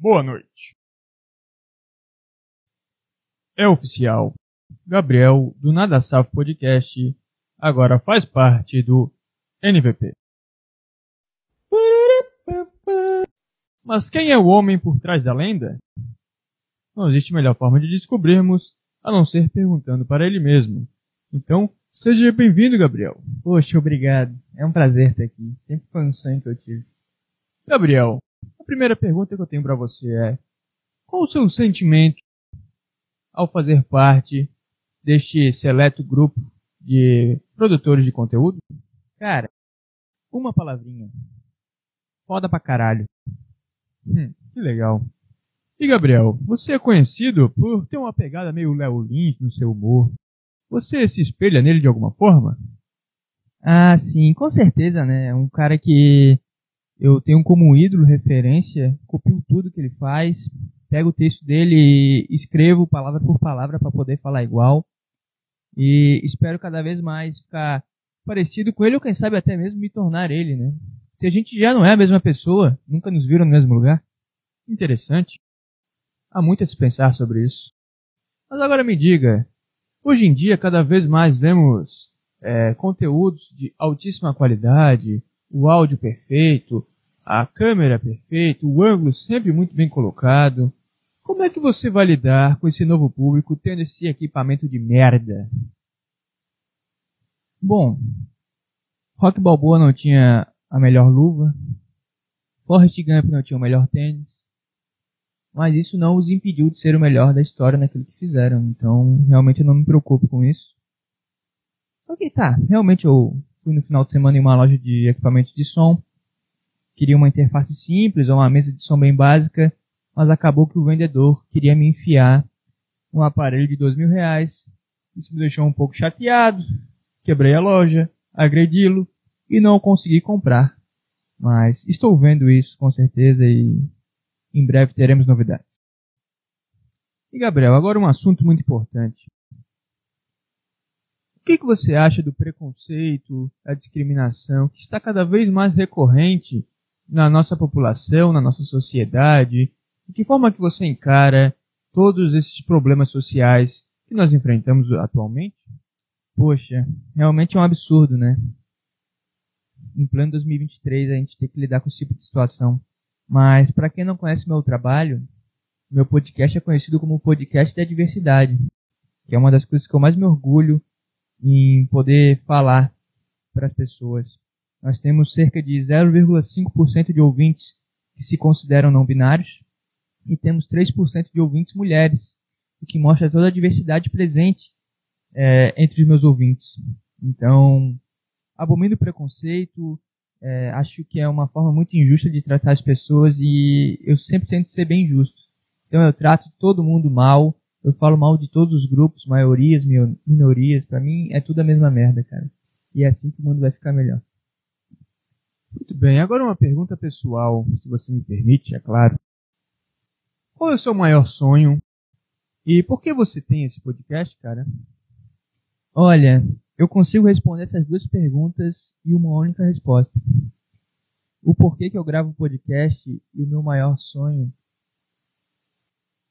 boa noite. É oficial. Gabriel, do Nada Salvo Podcast, agora faz parte do NVP. Mas quem é o homem por trás da lenda? Não existe melhor forma de descobrirmos a não ser perguntando para ele mesmo. Então, seja bem-vindo, Gabriel. Poxa, obrigado. É um prazer estar aqui. Sempre foi um sonho que eu tive. Gabriel, primeira pergunta que eu tenho para você é: qual o seu sentimento ao fazer parte deste seleto grupo de produtores de conteúdo? Cara, uma palavrinha. Foda pra caralho. Hum, que legal. E Gabriel, você é conhecido por ter uma pegada meio Léo Lins no seu humor. Você se espelha nele de alguma forma? Ah, sim, com certeza, né? Um cara que eu tenho como ídolo, referência, copio tudo que ele faz, pego o texto dele e escrevo palavra por palavra para poder falar igual. E espero cada vez mais ficar parecido com ele ou quem sabe até mesmo me tornar ele, né? Se a gente já não é a mesma pessoa, nunca nos viram no mesmo lugar. Interessante. Há muito a se pensar sobre isso. Mas agora me diga, hoje em dia cada vez mais vemos é, conteúdos de altíssima qualidade, o áudio perfeito, a câmera perfeita, o ângulo sempre muito bem colocado. Como é que você vai lidar com esse novo público tendo esse equipamento de merda? Bom, Rock Balboa não tinha a melhor luva, Forrest Gump não tinha o melhor tênis, mas isso não os impediu de ser o melhor da história naquilo que fizeram. Então, realmente eu não me preocupo com isso. Ok, tá. Realmente eu fui no final de semana em uma loja de equipamentos de som. Queria uma interface simples ou uma mesa de som bem básica, mas acabou que o vendedor queria me enfiar um aparelho de dois mil reais. Isso me deixou um pouco chateado. Quebrei a loja, agredi-lo e não consegui comprar. Mas estou vendo isso com certeza e em breve teremos novidades. E Gabriel, agora um assunto muito importante. O que, que você acha do preconceito, da discriminação que está cada vez mais recorrente na nossa população, na nossa sociedade? De que forma que você encara todos esses problemas sociais que nós enfrentamos atualmente? Poxa, realmente é um absurdo, né? Em pleno 2023 a gente tem que lidar com esse tipo de situação. Mas para quem não conhece meu trabalho, meu podcast é conhecido como podcast da diversidade, que é uma das coisas que eu mais me orgulho em poder falar para as pessoas. Nós temos cerca de 0,5% de ouvintes que se consideram não binários e temos 3% de ouvintes mulheres, o que mostra toda a diversidade presente é, entre os meus ouvintes. Então, abomino o preconceito, é, acho que é uma forma muito injusta de tratar as pessoas e eu sempre tento ser bem justo. Então eu trato todo mundo mal, eu falo mal de todos os grupos, maiorias, minorias, para mim é tudo a mesma merda, cara. E é assim que o mundo vai ficar melhor. Muito bem, agora uma pergunta pessoal, se você me permite, é claro. Qual é o seu maior sonho? E por que você tem esse podcast, cara? Olha, eu consigo responder essas duas perguntas e uma única resposta. O porquê que eu gravo o podcast e o meu maior sonho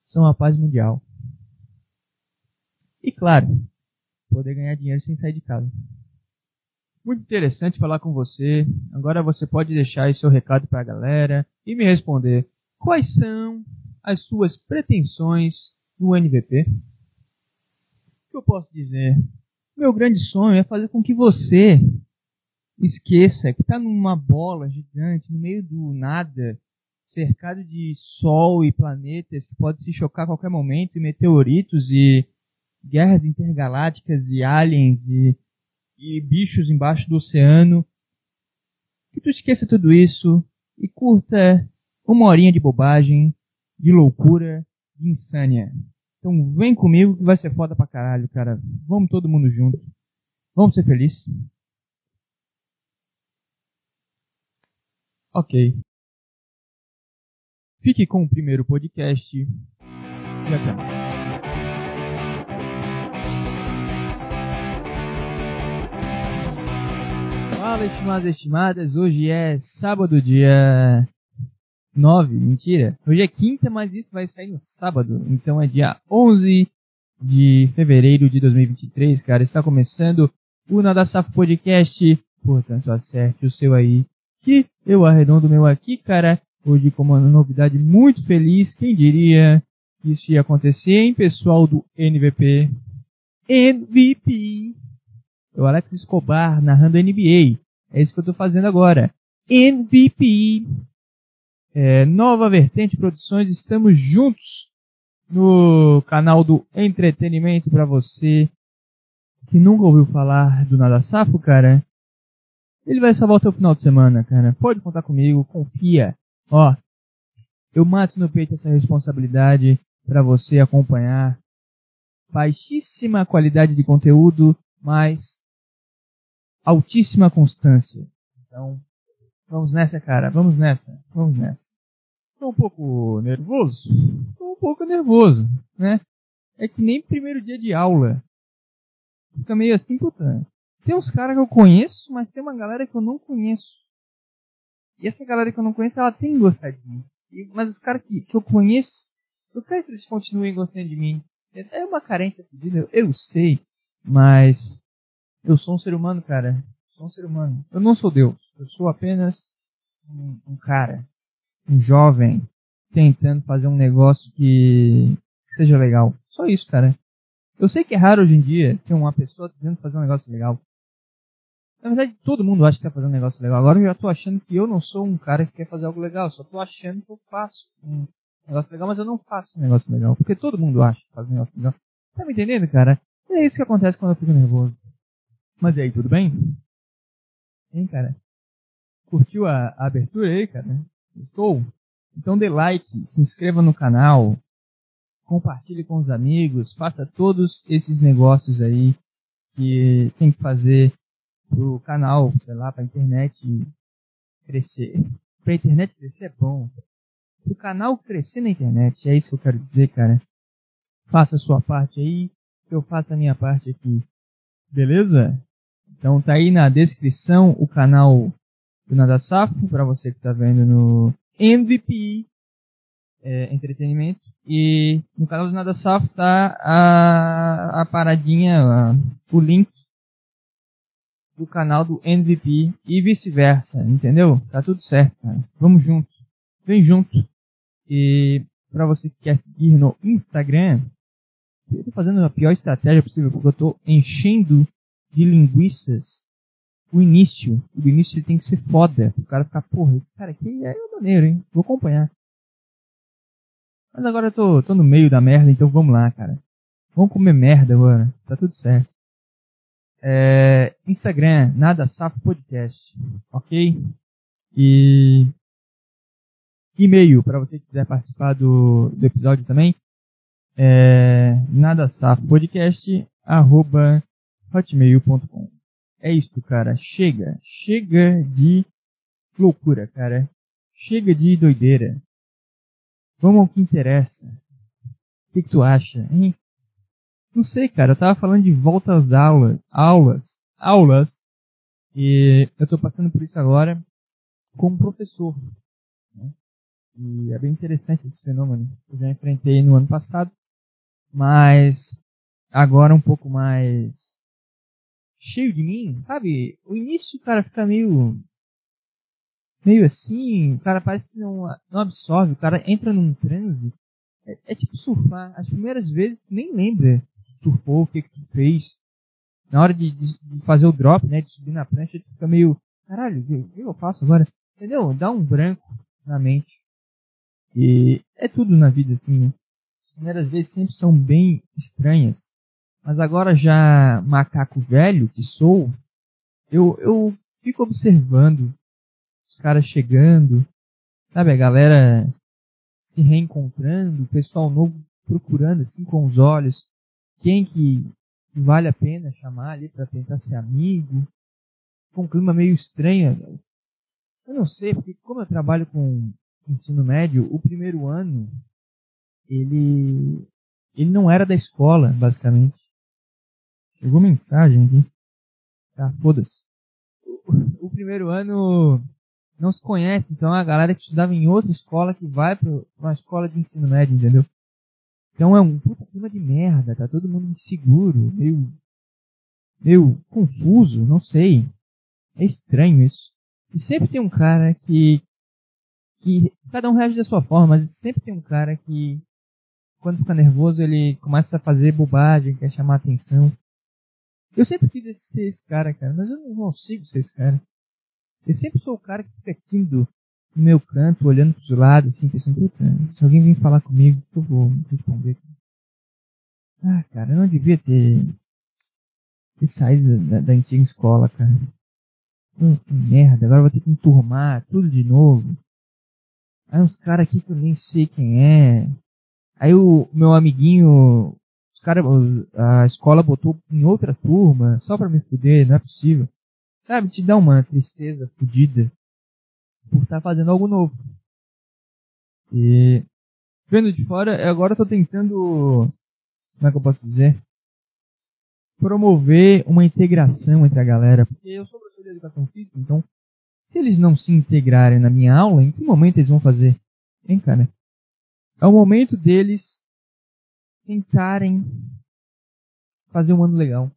são a paz mundial. E claro, poder ganhar dinheiro sem sair de casa. Muito interessante falar com você. Agora você pode deixar aí seu recado para a galera e me responder quais são as suas pretensões no NVP. O que eu posso dizer? Meu grande sonho é fazer com que você esqueça que está numa bola gigante, no meio do nada, cercado de sol e planetas que podem se chocar a qualquer momento, e meteoritos e guerras intergalácticas e aliens e, e bichos embaixo do oceano. Que tu esqueça tudo isso e curta uma horinha de bobagem, de loucura, de insânia. Então vem comigo que vai ser foda pra caralho, cara. Vamos todo mundo junto. Vamos ser felizes. Ok. Fique com o primeiro podcast e até mais. Fala, estimados e estimadas. Hoje é sábado, dia 9, mentira. Hoje é quinta, mas isso vai sair no sábado. Então é dia 11 de fevereiro de 2023, cara. Está começando o Nada Safo Podcast. Portanto, acerte o seu aí. Que eu arredondo meu aqui, cara. Hoje com uma novidade muito feliz. Quem diria que isso ia acontecer, hein, pessoal do NVP? MVP. O Alex Escobar narrando NBA. É isso que eu tô fazendo agora. MVP. É, Nova Vertente Produções, estamos juntos no canal do entretenimento para você que nunca ouviu falar do Nada Safo, cara. Ele vai salvar o teu final de semana, cara. Pode contar comigo, confia. Ó, eu mato no peito essa responsabilidade para você acompanhar. Baixíssima qualidade de conteúdo, mas altíssima constância. Então, vamos nessa, cara. Vamos nessa. Vamos nessa. Tô um pouco nervoso? Tô um pouco nervoso, né? É que nem primeiro dia de aula. Fica meio assim, puta. Tem uns caras que eu conheço, mas tem uma galera que eu não conheço. E essa galera que eu não conheço, ela tem gostado de mim. Mas os caras que, que eu conheço, eu quero que eles continuem gostando de mim. É uma carência pedida, eu sei. Mas eu sou um ser humano, cara. Sou um ser humano. Eu não sou Deus. Eu sou apenas um, um cara um jovem tentando fazer um negócio que seja legal. Só isso, cara. Eu sei que é raro hoje em dia ter uma pessoa tentando fazer um negócio legal. Na verdade, todo mundo acha que quer fazer um negócio legal. Agora eu já tô achando que eu não sou um cara que quer fazer algo legal. Só tô achando que eu faço um negócio legal, mas eu não faço um negócio legal. Porque todo mundo acha que faz um negócio legal. Tá me entendendo, cara? É isso que acontece quando eu fico nervoso. Mas e aí, tudo bem? Hein, cara? Curtiu a, a abertura aí, cara? Gostou? Então dê like, se inscreva no canal, compartilhe com os amigos, faça todos esses negócios aí que tem que fazer pro canal, sei lá, pra internet crescer. Pra internet crescer é bom. Pro canal crescer na internet, é isso que eu quero dizer, cara. Faça a sua parte aí, eu faço a minha parte aqui. Beleza? Então tá aí na descrição o canal do Nada Safo, para você que está vendo no MVP é, Entretenimento. E no canal do Nada Safo tá a, a paradinha, a, o link do canal do MVP e vice-versa, entendeu? Tá tudo certo, cara. Vamos junto. Vem junto. E para você que quer seguir no Instagram, eu tô fazendo a pior estratégia possível, porque eu tô enchendo de linguiças o início, o início tem que ser foda. O cara ficar, porra, esse cara aqui é maneiro, hein? Vou acompanhar. Mas agora eu tô, tô no meio da merda, então vamos lá, cara. Vamos comer merda agora. Tá tudo certo. É, Instagram, nada safo podcast, ok? E e-mail para você que quiser participar do, do episódio também. É, nada safo podcast arroba hotmail.com. É isso, cara. Chega. Chega de loucura, cara. Chega de doideira. Vamos ao que interessa. O que, que tu acha, hein? Não sei, cara. Eu tava falando de volta às aulas. Aulas. Aulas. E eu tô passando por isso agora como professor. Né? E é bem interessante esse fenômeno. Eu já enfrentei no ano passado. Mas agora um pouco mais cheio de mim, sabe? O início cara fica meio. meio assim, o cara parece que não, não absorve, o cara entra num transe. É, é tipo surfar. As primeiras vezes tu nem lembra surfou, o que que tu fez. Na hora de, de, de fazer o drop, né, de subir na prancha, tu fica meio, caralho, o que eu faço agora? Entendeu? Dá um branco na mente. E é tudo na vida assim, né? As primeiras vezes sempre são bem estranhas. Mas agora já macaco velho que sou, eu, eu fico observando os caras chegando, sabe, a galera se reencontrando, o pessoal novo procurando assim com os olhos quem que vale a pena chamar ali para tentar ser amigo. Com um clima meio estranho. Eu não sei, porque como eu trabalho com ensino médio, o primeiro ano ele ele não era da escola, basicamente. Chegou mensagem aqui. Tá, foda-se. O, o, primeiro ano não se conhece, então é a galera que estudava em outra escola que vai para uma escola de ensino médio, entendeu? Então é um puta clima de merda, tá todo mundo inseguro, meio, meio confuso, não sei. É estranho isso. E sempre tem um cara que, que cada um reage da sua forma, mas sempre tem um cara que quando fica nervoso ele começa a fazer bobagem, quer chamar atenção. Eu sempre quis ser esse cara, cara, mas eu não consigo ser esse cara. Eu sempre sou o cara que fica tímido no meu canto, olhando pros lados, assim, pensando, putz, se alguém vem falar comigo, eu vou responder. Ah, cara, eu não devia ter, ter saído da, da antiga escola, cara. Hum, que merda, agora eu vou ter que enturmar tudo de novo. Aí uns caras aqui que eu nem sei quem é. Aí o meu amiguinho, cara, a escola botou em outra turma, só pra me fuder, não é possível. Sabe, te dá uma tristeza fodida por estar tá fazendo algo novo. E vendo de fora, agora eu tô tentando, como é que eu posso dizer? Promover uma integração entre a galera, porque eu sou professor de educação física, então se eles não se integrarem na minha aula, em que momento eles vão fazer? Hein, cara? É o momento deles tentarem fazer um ano legal.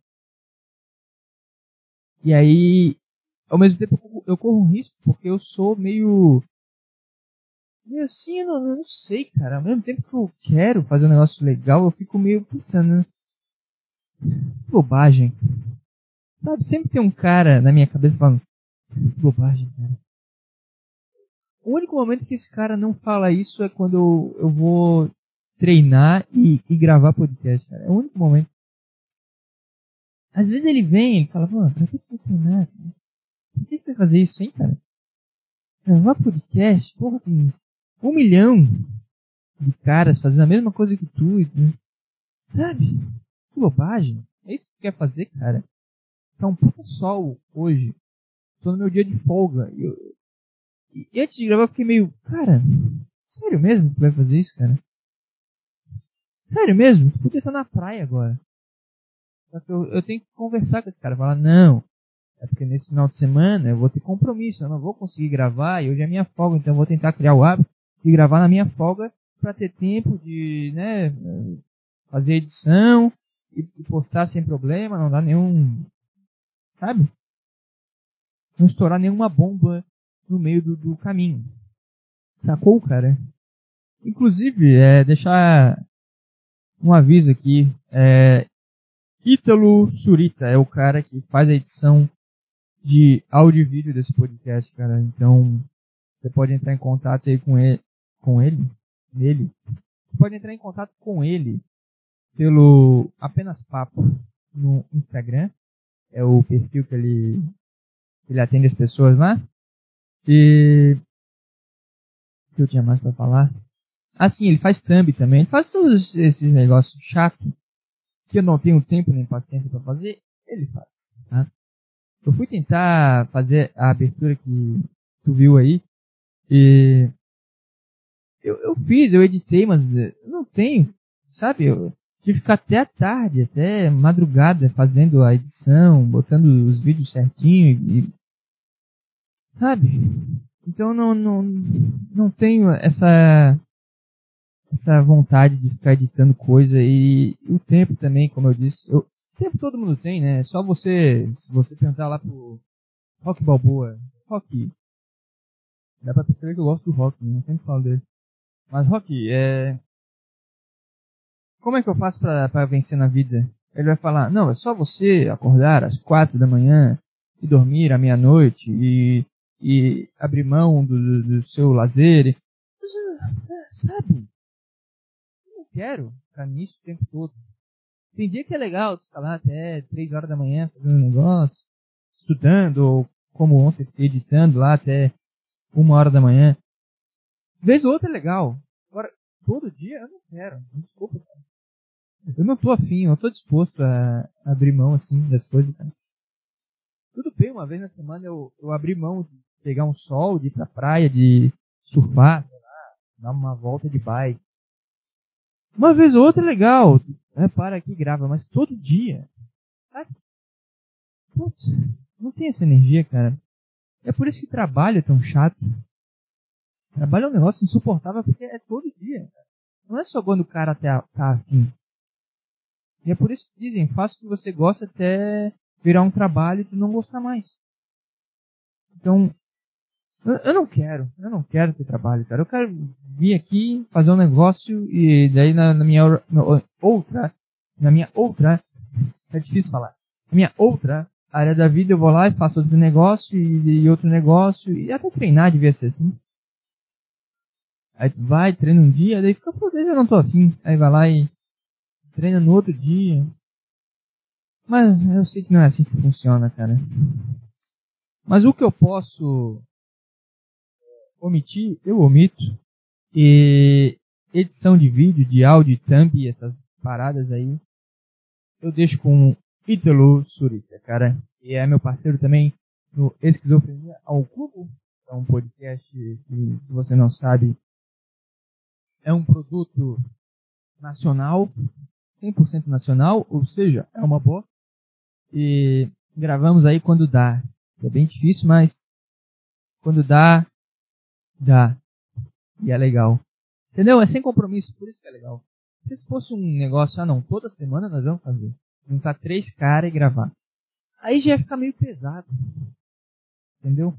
E aí, ao mesmo tempo, eu corro um risco, porque eu sou meio. meio assim, eu não, eu não sei, cara. Ao mesmo tempo que eu quero fazer um negócio legal, eu fico meio. puta, né? Bobagem. Sabe, sempre tem um cara na minha cabeça falando. Bobagem, cara. O único momento que esse cara não fala isso é quando eu, eu vou treinar e, e gravar podcast, cara. É o único momento. Às vezes ele vem e fala, pô, pra que você treinar? Cara? Por que você fazer isso, hein, cara? Gravar podcast, porra, tem um milhão de caras fazendo a mesma coisa que tu, né? sabe? Que bobagem. É isso que tu quer fazer, cara? Tá um puta sol hoje. Tô no meu dia de folga. E, eu, e antes de gravar eu fiquei meio, cara, sério mesmo que vai fazer isso, cara? Sério mesmo? Tu podia estar na praia agora. Que eu, eu tenho que conversar com esse cara. Falar, não, é porque nesse final de semana eu vou ter compromisso, eu não vou conseguir gravar, e hoje é minha folga, então eu vou tentar criar o hábito de gravar na minha folga para ter tempo de, né, fazer edição e, e postar sem problema, não dar nenhum, sabe? Não estourar nenhuma bomba no meio do, do caminho. Sacou, cara? Inclusive, é, deixar um aviso aqui. É, Ítalo Surita é o cara que faz a edição de áudio e vídeo desse podcast, cara. Então, você pode entrar em contato aí com ele, com ele, nele. Você pode entrar em contato com ele pelo apenas papo no Instagram. É o perfil que ele ele atende as pessoas lá. E o que eu tinha mais para falar? Assim, ele faz thumb também. Ele faz todos esses negócios chatos que eu não tenho tempo nem paciência para fazer. Ele faz. Tá? Eu fui tentar fazer a abertura que tu viu aí. E eu, eu fiz, eu editei, mas eu não tenho, sabe? Eu tive que ficar até a tarde, até madrugada, fazendo a edição, botando os vídeos certinho e. Sabe? Então não, não, não tenho essa essa vontade de ficar editando coisa e, o tempo também, como eu disse. Eu, tempo todo mundo tem, né? É só você, se você perguntar lá pro Rock Balboa, Rock, dá pra perceber que eu gosto do Rock, né? eu sempre falo dele. Mas Rock, é... Como é que eu faço pra, pra vencer na vida? Ele vai falar, não, é só você acordar às quatro da manhã e dormir à meia-noite e, e abrir mão do, do, do seu lazer. Mas, é, sabe? Não quero ficar nisso o tempo todo. Tem dia que é legal ficar lá até 3 horas da manhã fazendo um negócio, estudando, ou como ontem, editando lá até uma hora da manhã. Vez ou outra é legal. Agora, todo dia eu não quero. Desculpa, cara. Eu não tô afim, eu tô disposto a abrir mão assim das coisas, cara. Tudo bem, uma vez na semana eu, eu abri mão de pegar um sol, de ir pra praia, de surfar, sei lá, dar uma volta de bike. Uma vez ou outra é legal. É, para aqui e grava, mas todo dia. Putz, não tem essa energia, cara. É por isso que trabalho é tão chato. Trabalho é um negócio insuportável porque é todo dia. Não é só quando o cara tá, tá afim. E é por isso que dizem, faça o que você gosta até virar um trabalho e tu não gostar mais. Então, eu não quero, eu não quero ter trabalho, cara. Eu quero vir aqui, fazer um negócio e daí na, na minha outra, na minha outra, é difícil falar, na minha outra área da vida eu vou lá e faço outro negócio e, e outro negócio e até treinar devia ser assim. Aí vai, treina um dia, daí fica, pô, eu não tô afim. Aí vai lá e treina no outro dia. Mas eu sei que não é assim que funciona, cara. Mas o que eu posso omitir, eu omito. E edição de vídeo, de áudio, thumb, essas paradas aí, eu deixo com Ítalo Surita, cara. E é meu parceiro também no Esquizofrenia ao Cubo. É um podcast que, se você não sabe, é um produto nacional, 100% nacional, ou seja, é uma boa. E gravamos aí quando dá. É bem difícil, mas quando dá, dá. E é legal. Entendeu? É sem compromisso, por isso que é legal. Se fosse um negócio, ah não, toda semana nós vamos fazer. Juntar três caras e gravar. Aí já ia ficar meio pesado. Entendeu?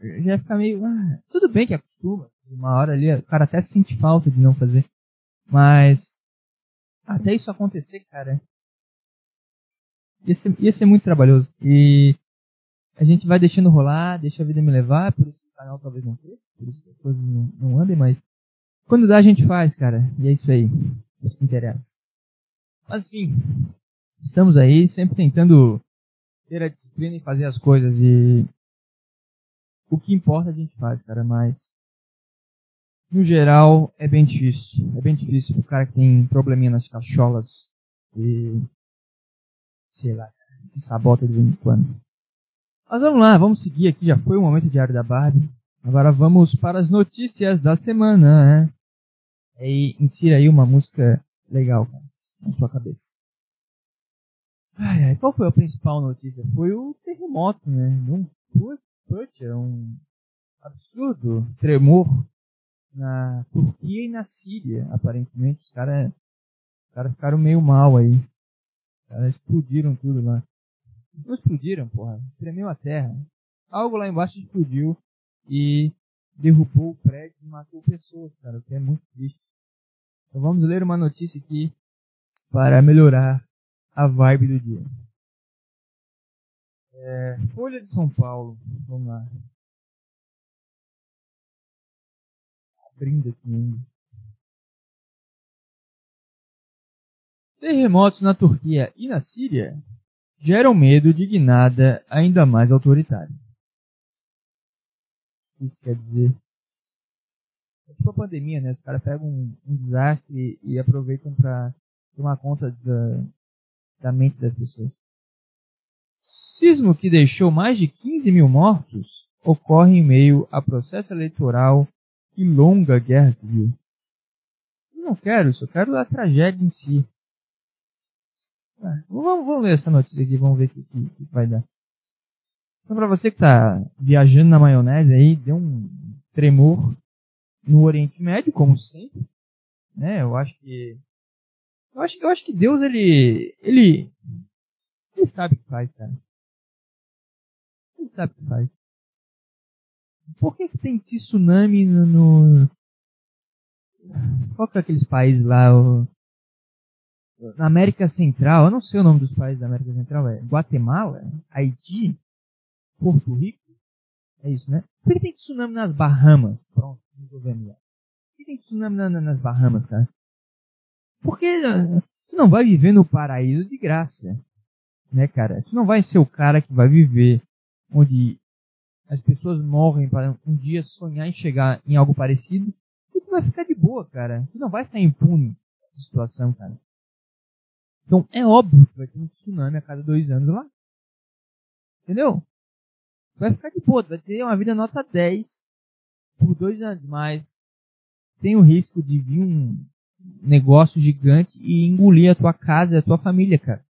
Já ia ficar meio. Ah, tudo bem que acostuma. Uma hora ali, o cara até sente falta de não fazer. Mas. Até isso acontecer, cara. Ia ser, ia ser muito trabalhoso. E. A gente vai deixando rolar, deixa a vida me levar, por isso canal talvez não cresça, por isso que as coisas não, não andem, mas. Quando dá, a gente faz, cara. E é isso aí. É isso que interessa. Mas enfim. Estamos aí, sempre tentando ter a disciplina e fazer as coisas. E. O que importa a gente faz, cara, mas no geral, é bem difícil. É bem difícil pro cara que tem probleminha nas cacholas e. sei lá, se sabota de vez em quando. Mas vamos lá, vamos seguir aqui. Já foi o momento diário da Barbie. Agora vamos para as notícias da semana, né? E insira aí uma música legal, cara, na sua cabeça. Ai, ai, qual foi a principal notícia? Foi o terremoto, né? Um Butcher, um absurdo tremor na Turquia e na Síria, aparentemente. Os caras cara ficaram meio mal aí. Os caras explodiram tudo lá. Não explodiram, porra. Tremeu a terra. Algo lá embaixo explodiu e derrubou o prédio e matou pessoas, cara, o que é muito triste. Então vamos ler uma notícia aqui para melhorar a vibe do dia. É, Folha de São Paulo. Vamos lá. abrindo aqui ainda. Terremotos na Turquia e na Síria geram medo de guinada ainda mais autoritária. Isso quer dizer. É tipo a pandemia, né? Os caras pegam um, um desastre e, e aproveitam para tomar conta da, da mente das pessoas. Sismo que deixou mais de 15 mil mortos ocorre em meio a processo eleitoral e longa guerra civil. Eu não quero isso, eu quero a tragédia em si. Ah, vamos, vamos, ler essa notícia aqui, vamos ver o que, que, que, vai dar. Então, para você que está viajando na maionese aí, deu um tremor no Oriente Médio, como sempre. Né? Eu acho que eu acho, eu acho que Deus ele ele ele sabe o que faz, cara. Ele sabe o que faz. Por que, que tem tsunami no, no. Qual que é aqueles países lá? O... Na América Central, eu não sei o nome dos países da América Central, é Guatemala, Haiti, Porto Rico. É isso, né? Por que tem tsunami nas Bahamas? Pronto, governo lá. Por que tem tsunami na, nas Bahamas, cara? Porque uh, tu não vai viver no paraíso de graça, né, cara? Tu não vai ser o cara que vai viver onde as pessoas morrem para um dia sonhar em chegar em algo parecido, e tu vai ficar de boa, cara. Tu não vai sair impune dessa situação, cara. Então é óbvio que vai ter um tsunami a cada dois anos lá. Entendeu? Vai ficar de boa, vai ter uma vida nota 10 por dois anos, mas tem o risco de vir um negócio gigante e engolir a tua casa e a tua família, cara.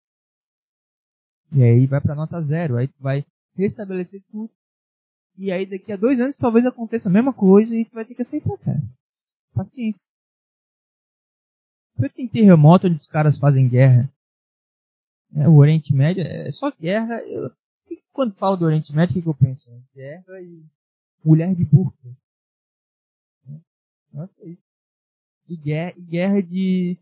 E aí vai pra nota zero, aí tu vai restabelecer tudo. E aí daqui a dois anos talvez aconteça a mesma coisa e tu vai ter que aceitar, cara. Paciência. Por que tem terremoto onde os caras fazem guerra? É, o Oriente Médio é só guerra. Eu, quando falo do Oriente Médio, o que, que eu penso? Guerra e mulher de burca. Nossa, é isso. E guerra, e guerra de,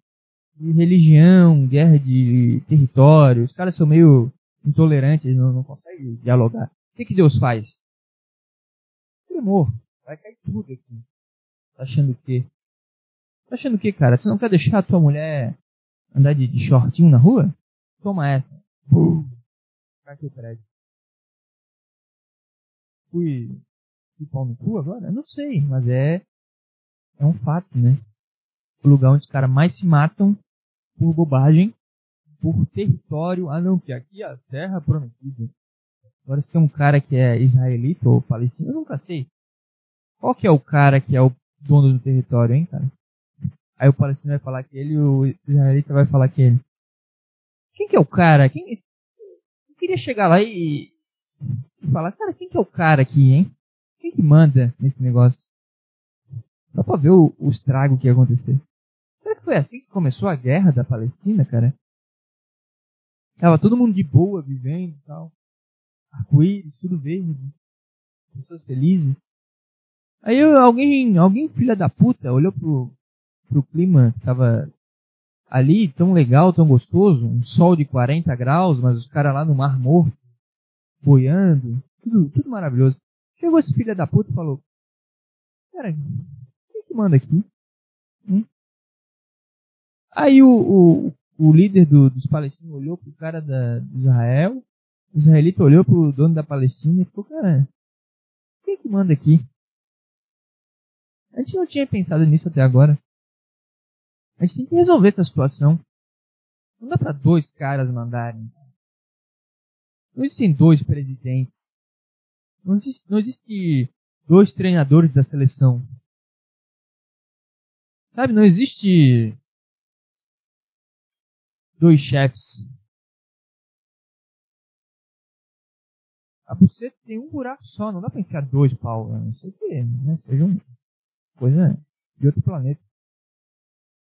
de, religião, guerra de território. Os caras são meio intolerantes, não, não conseguem dialogar. O que, que Deus faz? Tremor. Vai cair tudo aqui. Tá achando o quê? Tá achando o quê, cara? Você não quer deixar a tua mulher andar de, de shortinho na rua? Toma essa. Bum. Cai prédio. Fui, fui pau no cu agora? Não sei, mas é é um fato, né? O lugar onde os caras mais se matam por bobagem, por território. Ah, não, que aqui é a terra prometida. Agora se tem um cara que é israelita ou palestino, eu nunca sei. Qual que é o cara que é o dono do território, hein, cara? Aí o palestino vai falar que ele o israelita vai falar que ele. Quem que é o cara? Quem... Eu queria chegar lá e... e falar, cara, quem que é o cara aqui, hein? Quem que manda nesse negócio? Só pra ver o, o estrago que ia acontecer. Será que foi assim que começou a guerra da Palestina, cara? Tava todo mundo de boa, vivendo e tal. Arco-íris, tudo verde. Pessoas felizes. Aí alguém, alguém filha da puta, olhou pro, pro clima que tava ali, tão legal, tão gostoso, um sol de 40 graus, mas os caras lá no mar morto, boiando, tudo, tudo maravilhoso. Chegou esse filho da puta e falou, cara, que manda aqui. Hum? Aí o, o, o líder do, dos palestinos olhou pro cara da, Israel, o israelita olhou pro dono da Palestina e ficou, cara, quem que manda aqui? A gente não tinha pensado nisso até agora. A gente tem que resolver essa situação. Não dá para dois caras mandarem. Não existem dois presidentes. Não existe, não existe dois treinadores da seleção. Sabe, não existe dois chefes. A buceta tem um buraco só, não dá pra enfiar dois pau, não sei o que, né? Seja uma coisa de outro planeta.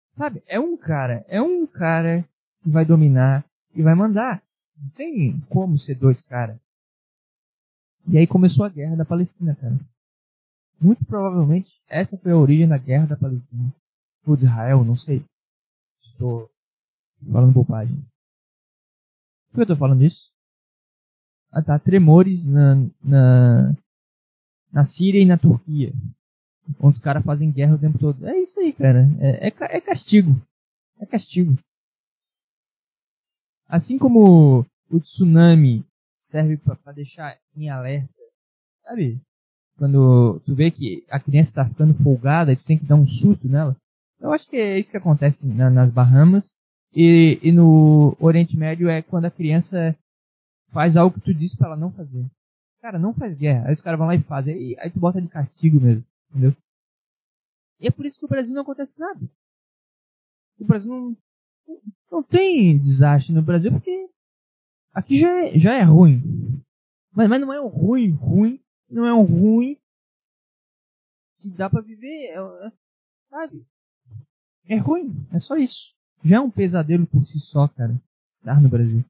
Sabe, é um cara, é um cara que vai dominar e vai mandar. Não tem como ser dois caras. E aí começou a guerra da Palestina, cara. Muito provavelmente essa foi a origem da guerra da Palestina ou de Israel, não sei. Estou falando bobagem. Por que eu estou falando isso? Ah tá, tremores na, na, na Síria e na Turquia. Onde os caras fazem guerra o tempo todo. É isso aí, cara. É, é, é castigo. É castigo. Assim como o tsunami serve para deixar em alerta. Sabe? Quando tu vê que a criança está ficando folgada tu tem que dar um susto nela. Eu acho que é isso que acontece na, nas Bahamas. E, e, no Oriente Médio é quando a criança faz algo que tu disse para ela não fazer. Cara, não faz guerra. Aí os caras vão lá e fazem. Aí, aí tu bota de castigo mesmo. Entendeu? E é por isso que o Brasil não acontece nada. O Brasil não, não tem desastre no Brasil porque aqui já é, já é ruim. Mas, mas não é um ruim, ruim. Não é um ruim que dá para viver. É, é, sabe? É ruim, é só isso. Já é um pesadelo por si só, cara, estar no Brasil.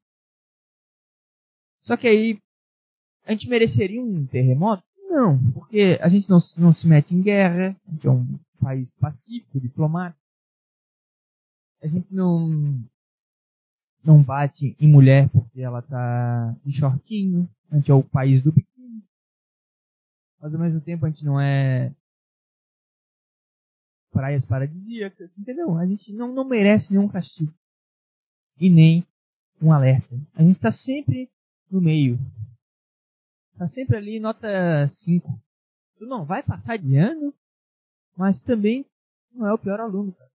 Só que aí, a gente mereceria um terremoto? Não, porque a gente não, não se mete em guerra, a gente é um país pacífico, diplomático. A gente não não bate em mulher porque ela tá de shortinho, a gente é o país do biquíni. Mas ao mesmo tempo a gente não é praias paradisíacas, entendeu? A gente não, não merece nenhum castigo. E nem um alerta. A gente está sempre no meio. Está sempre ali, nota 5. Tu não vai passar de ano, mas também não é o pior aluno, cara.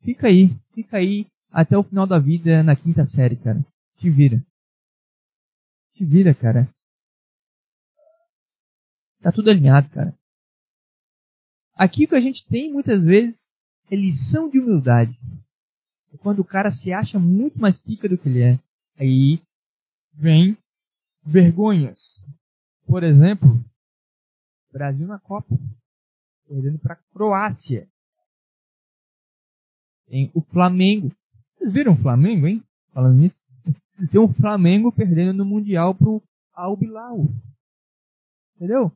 Fica aí, fica aí até o final da vida na quinta série, cara. Te vira. Te vira, cara. Tá tudo alinhado, cara. Aqui que a gente tem muitas vezes é lição de humildade. É quando o cara se acha muito mais pica do que ele é. Aí vem vergonhas. Por exemplo, Brasil na Copa, perdendo para Croácia. Tem o Flamengo. Vocês viram o Flamengo, hein? Falando nisso. Tem o Flamengo perdendo no Mundial pro Al Bilal. Entendeu?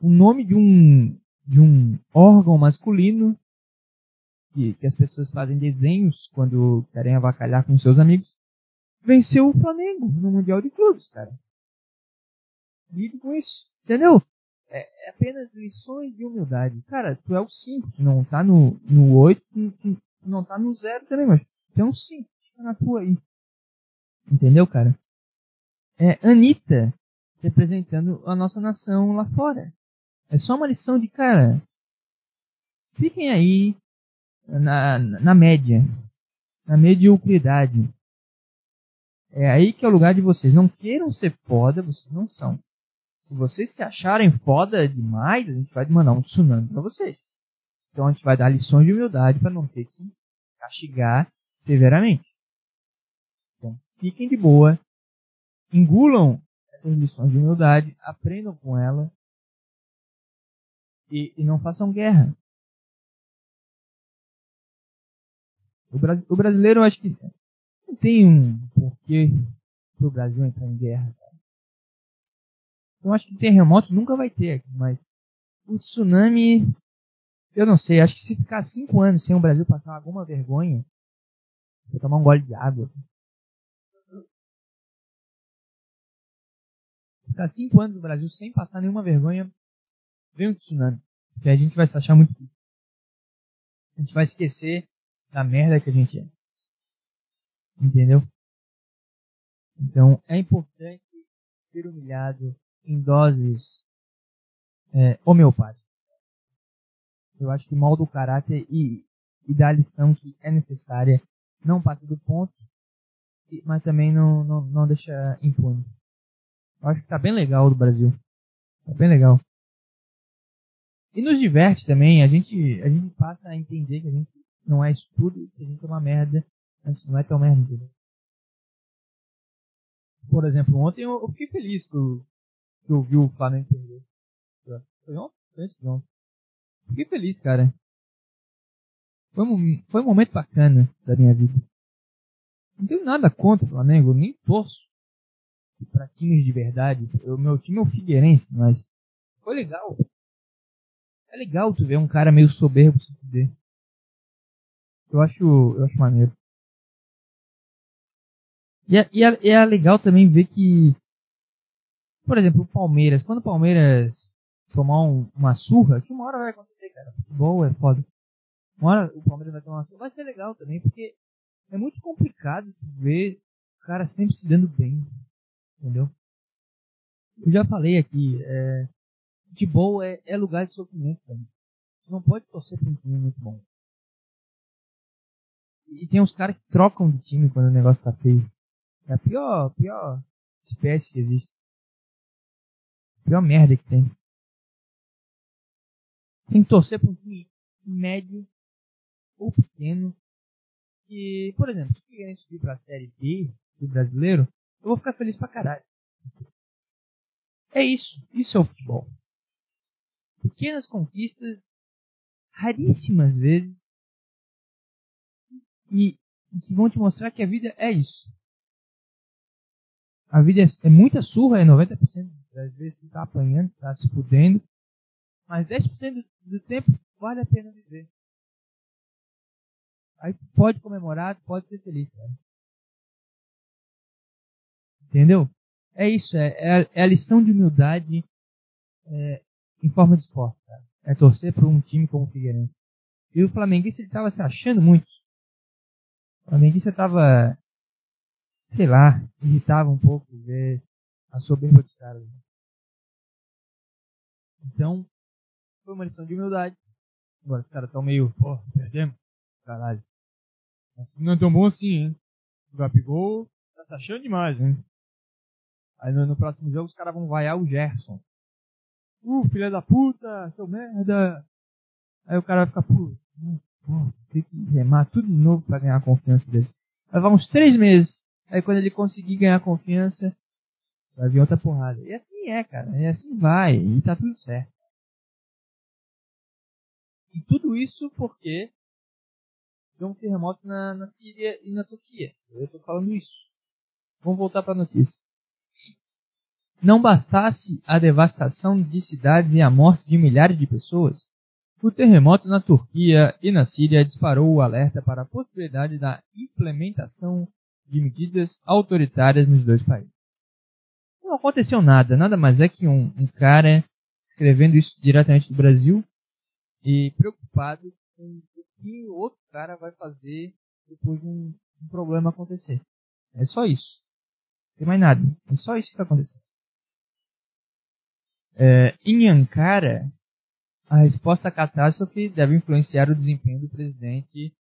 O nome de um de um órgão masculino que, que as pessoas fazem desenhos quando querem avacalhar com seus amigos venceu o Flamengo no Mundial de Clubes, cara. Lide com isso, entendeu? É, é, apenas lições de humildade. Cara, tu é o 5, não tá no, no 8, não tá no 0 também, mas é um 5, fica na tua aí. Entendeu, cara? É Anitta representando a nossa nação lá fora. É só uma lição de, cara, fiquem aí na, na média, na mediocridade. É aí que é o lugar de vocês. Não queiram ser foda, vocês não são. Se vocês se acharem foda demais, a gente vai mandar um tsunami para vocês. Então a gente vai dar lições de humildade para não ter que castigar severamente. Então fiquem de boa, engulam essas lições de humildade, aprendam com ela e, e não façam guerra. O, o brasileiro, eu acho que não tem um porquê pro Brasil entrar em guerra. Eu acho que terremoto nunca vai ter mas o tsunami, eu não sei, acho que se ficar cinco anos sem o Brasil passar alguma vergonha, você tomar um gole de água. Ficar cinco anos no Brasil sem passar nenhuma vergonha, vem um tsunami. Que a gente vai se achar muito. A gente vai esquecer da merda que a gente é. Entendeu? Então é importante ser humilhado em doses é, homeopáticas. Eu acho que molda o caráter e, e dá a lição que é necessária. Não passa do ponto, mas também não, não, não deixa impune. Eu acho que tá bem legal do Brasil. Tá bem legal. E nos diverte também. A gente, a gente passa a entender que a gente não é isso tudo, que a gente é uma merda. Antes não é tão merda, entendeu? Por exemplo, ontem eu, fiquei feliz que eu, que eu vi o Flamengo perder. Foi ontem? Foi ontem. Fiquei feliz, cara. Foi um, foi um momento bacana da minha vida. Não tenho nada contra o Flamengo, nem torço para times de verdade. O meu time é o Figueirense, mas foi legal. É legal tu ver um cara meio soberbo se fuder. Eu acho, eu acho maneiro. E é, e, é, e é legal também ver que, por exemplo, o Palmeiras, quando o Palmeiras tomar um, uma surra, que uma hora vai acontecer, cara. Futebol é foda. Uma o Palmeiras vai tomar uma vai ser legal também, porque é muito complicado ver o cara sempre se dando bem. Entendeu? Eu já falei aqui, é, futebol é, é lugar de sofrimento também. Você não pode torcer para um time muito bom. E tem uns caras que trocam de time quando o negócio tá feio. É a pior, pior espécie que existe. A pior merda que tem. Tem que torcer para um time médio ou pequeno. E, por exemplo, se o Figueirense subir para a Série B do brasileiro, eu vou ficar feliz pra caralho. É isso. Isso é o futebol. Pequenas conquistas, raríssimas vezes, e que vão te mostrar que a vida é isso. A vida é, é muita surra, é 90% das vezes que tá apanhando, tá se fudendo. Mas 10% do tempo vale a pena viver. Aí pode comemorar, pode ser feliz, cara. Entendeu? É isso, é, é, é a lição de humildade é, em forma de esporte, cara. É torcer para um time como o Figueirense. E o Flamenguista ele tava se achando muito. O Flamenguista tava sei lá, irritava um pouco ver a soberba dos caras. Então, foi uma lição de humildade. Agora, os caras estão meio, pô, perdemos. Caralho. Não é tão bom assim, hein? O Gabigol tá se achando demais, hein? Aí no, no próximo jogo os caras vão vaiar o Gerson. Uh, filha da puta, seu merda. Aí o cara vai ficar, pô, pô, tem que remar tudo de novo pra ganhar a confiança dele. Vai levar uns três meses Aí quando ele conseguir ganhar confiança, Vai vir outra porrada. E assim é, cara. E assim vai. E tá tudo certo. E tudo isso porque deu um terremoto na, na Síria e na Turquia. Eu tô falando isso. Vamos voltar para a notícia. Não bastasse a devastação de cidades e a morte de milhares de pessoas, o terremoto na Turquia e na Síria disparou o alerta para a possibilidade da implementação de medidas autoritárias nos dois países. Não aconteceu nada, nada mais é que um, um cara escrevendo isso diretamente do Brasil e preocupado com o que o outro cara vai fazer depois de um, um problema acontecer. É só isso. Não tem mais nada. É só isso que está acontecendo. É, em Ankara, a resposta à catástrofe deve influenciar o desempenho do presidente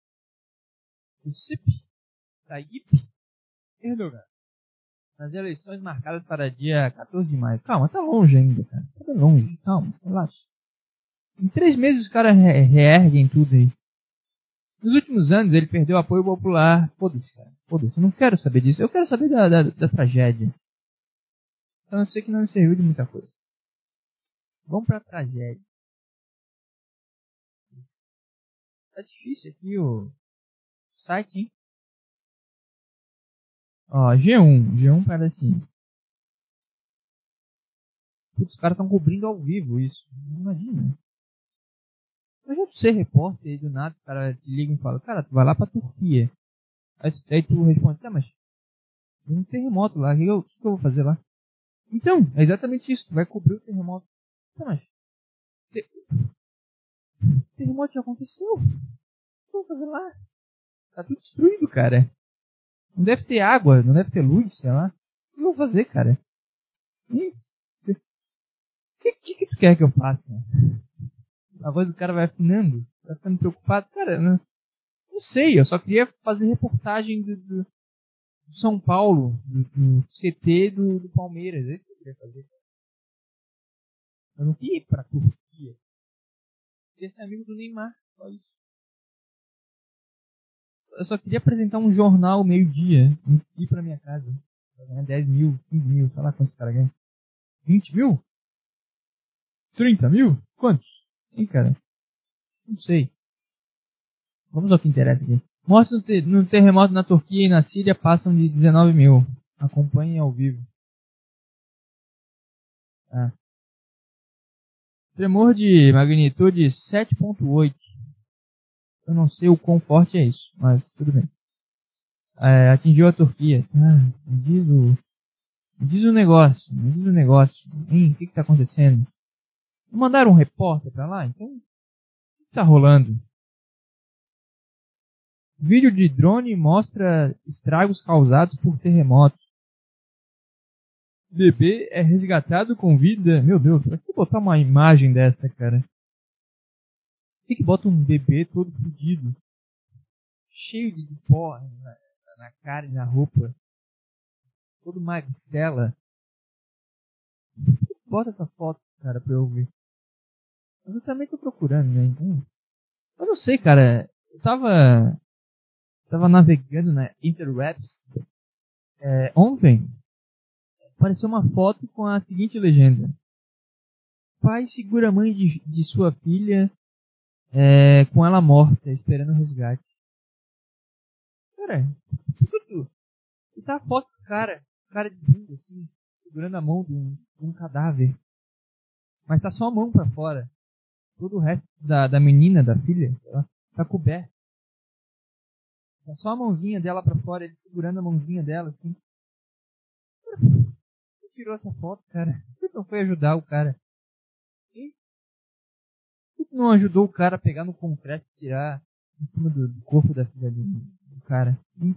Recep Tayyip Erdogan nas eleições marcadas para dia 14 de maio. Calma, tá longe ainda, cara. Tá longe. Calma, relaxa. Em três meses os caras re reerguem tudo aí. Nos últimos anos ele perdeu apoio popular. Foda-se, cara. Foda-se. Eu não quero saber disso. Eu quero saber da, da, da tragédia. Então eu sei que não serviu de muita coisa. Vamos pra tragédia. Tá difícil aqui o site, hein? Ó, G1. G1 parece assim. Putz, os caras estão cobrindo ao vivo isso. Imagina. Imagina tu ser repórter do nada os caras te ligam e falam, cara, tu vai lá pra Turquia. Aí, aí tu responde, tá, mas tem um terremoto lá, o que, eu, que, que eu vou fazer lá? Então, é exatamente isso, tu vai cobrir o terremoto. Tá, mas. O terremoto já aconteceu. O que eu vou fazer lá? Tá tudo destruído, cara. Não deve ter água, não deve ter luz, sei lá. O que eu vou fazer, cara? O que, que, que tu quer que eu faça? A voz do cara vai afinando, vai ficando preocupado. Cara, não, não sei, eu só queria fazer reportagem do, do, do São Paulo, do, do CT do, do Palmeiras. É isso que eu queria fazer. Eu não queria ir pra Turquia. Eu queria ser amigo do Neymar, só isso. Eu só queria apresentar um jornal meio-dia e ir pra minha casa. Pra ganhar 10 mil, 15 mil, sei lá quantos caras ganham. 20 mil? 30 mil? Quantos? Hein, cara? Não sei. Vamos ao que interessa aqui. Mortes no, terremoto na Turquia e na Síria passam de 19 mil. Acompanhem ao vivo. Ah. Tremor de magnitude 7.8. Eu não sei o quão forte é isso, mas tudo bem. É, atingiu a Turquia. Ah, me diz o, me diz o negócio, me diz o negócio. Hein, o que está acontecendo? Mandaram um repórter para lá? Então, o que está rolando? Vídeo de drone mostra estragos causados por terremotos. Bebê é resgatado com vida. Meu Deus, pra que botar uma imagem dessa, cara? Por que, que bota um bebê todo fodido? Cheio de pó na, na cara e na roupa. Todo magricela. Bota essa foto, cara, pra eu ver. Mas eu também tô procurando, né? Então. Eu não sei, cara. Eu tava. Tava navegando na Interwebs é, ontem apareceu uma foto com a seguinte legenda: Pai segura a mãe de, de sua filha é, com ela morta, esperando o resgate. Cara, tudo. E tá a foto do cara, cara de bunda, assim, segurando a mão de um, de um cadáver. Mas tá só a mão para fora. Todo o resto da, da menina, da filha, lá, tá coberto. Tá só a mãozinha dela para fora, ele segurando a mãozinha dela, assim tirou essa foto, cara? Por que não foi ajudar o cara? Por que não ajudou o cara a pegar no concreto e tirar em cima do, do corpo da filha do, do cara? Por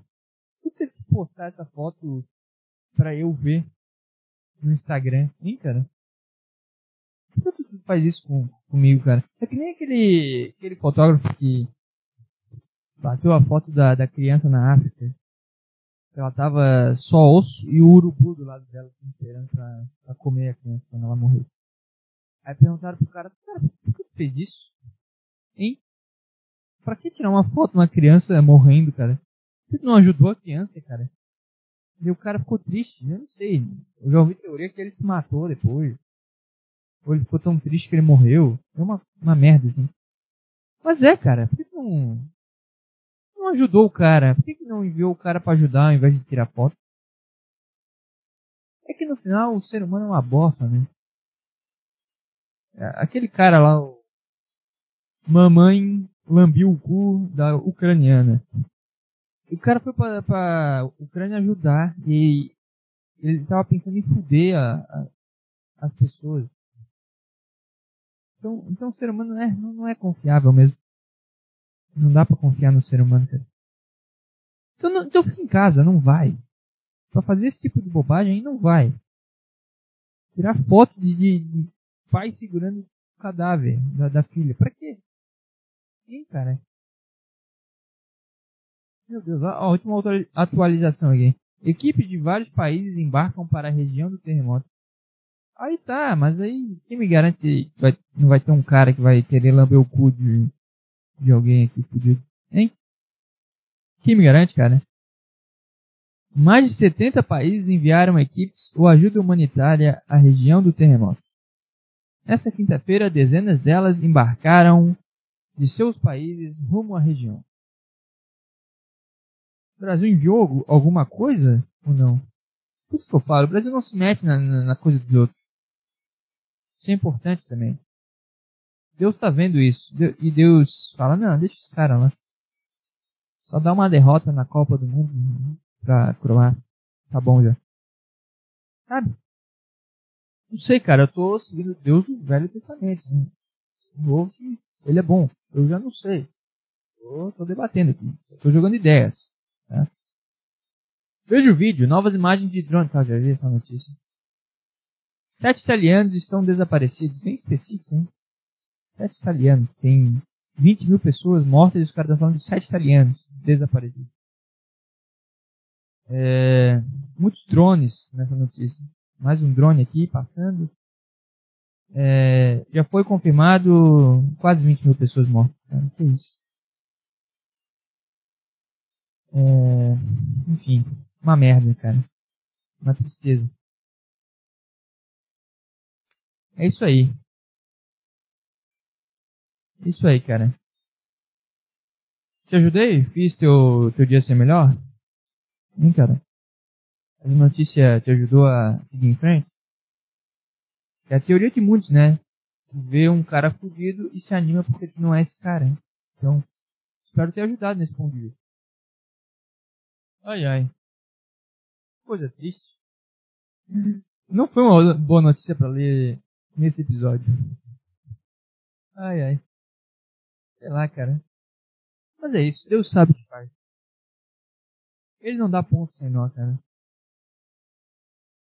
que você postar essa foto pra eu ver no Instagram? Hein, cara? Por que tu faz isso com, comigo, cara? É que nem aquele, aquele fotógrafo que bateu a foto da, da criança na África ela tava só osso e o urubu do lado dela, assim, esperando pra, pra comer a criança quando ela morresse. Aí perguntaram pro cara, cara, por que tu fez isso? Hein? Pra que tirar uma foto de uma criança morrendo, cara? Por que tu não ajudou a criança, cara? E o cara ficou triste, eu não sei. Eu já ouvi teoria que ele se matou depois. Ele ficou tão triste que ele morreu. É uma, uma merda, assim. Mas é, cara, por que não, não ajudou o cara? Por que não enviou o cara para ajudar ao invés de tirar foto? É que no final o ser humano é uma bosta, né? É, aquele cara lá, o mamãe lambiu o cu da ucraniana. O cara foi pra, pra Ucrânia ajudar e ele tava pensando em fuder a, a, as pessoas. Então, então o ser humano não é, não é confiável mesmo. Não dá para confiar no ser humano, cara. Então, não, então fica em casa, não vai. Pra fazer esse tipo de bobagem não vai. Tirar foto de, de, de pai segurando o cadáver da, da filha. Pra quê? Sim, cara. Meu Deus, a última atualização aqui. Equipes de vários países embarcam para a região do terremoto. Aí tá, mas aí quem me garante vai, não vai ter um cara que vai querer lamber o cu de, de alguém aqui fudido? Hein? Quem me garante, cara? Mais de 70 países enviaram equipes ou ajuda humanitária à região do terremoto. Nessa quinta-feira, dezenas delas embarcaram de seus países rumo à região. O Brasil enviou alguma coisa ou não? Por isso que eu falo, o Brasil não se mete na, na, na coisa dos outros. Isso é importante também. Deus está vendo isso. E Deus fala, não, deixa os caras lá. Só dá uma derrota na Copa do Mundo pra Croácia. Tá bom já. Sabe? Não sei, cara. Eu tô seguindo Deus do Velho Testamento. Né? Novo que ele é bom. Eu já não sei. Tô, tô debatendo aqui. tô jogando ideias. Tá? Veja o vídeo. Novas imagens de drone. Tá, já vi essa notícia. Sete italianos estão desaparecidos. Bem específico, hein? Sete italianos. Tem 20 mil pessoas mortas e os caras estão falando de sete italianos desaparecidos. É, muitos drones nessa notícia. Mais um drone aqui passando. É, já foi confirmado quase 20 mil pessoas mortas. Cara. Que isso? É, enfim, uma merda, cara. Uma tristeza. É isso aí. É isso aí, cara. Te ajudei? Fiz teu, teu dia ser melhor? Hein, cara? A notícia te ajudou a seguir em frente? É a teoria de muitos, né? Tu vê um cara fudido e se anima porque tu não é esse cara. Então, espero ter ajudado nesse ponto de vista. Ai, ai. Coisa triste. Não foi uma boa notícia para ler nesse episódio. Ai, ai. Sei lá, cara. Mas é isso. Deus sabe o que faz. Ele não dá ponto sem nó, cara.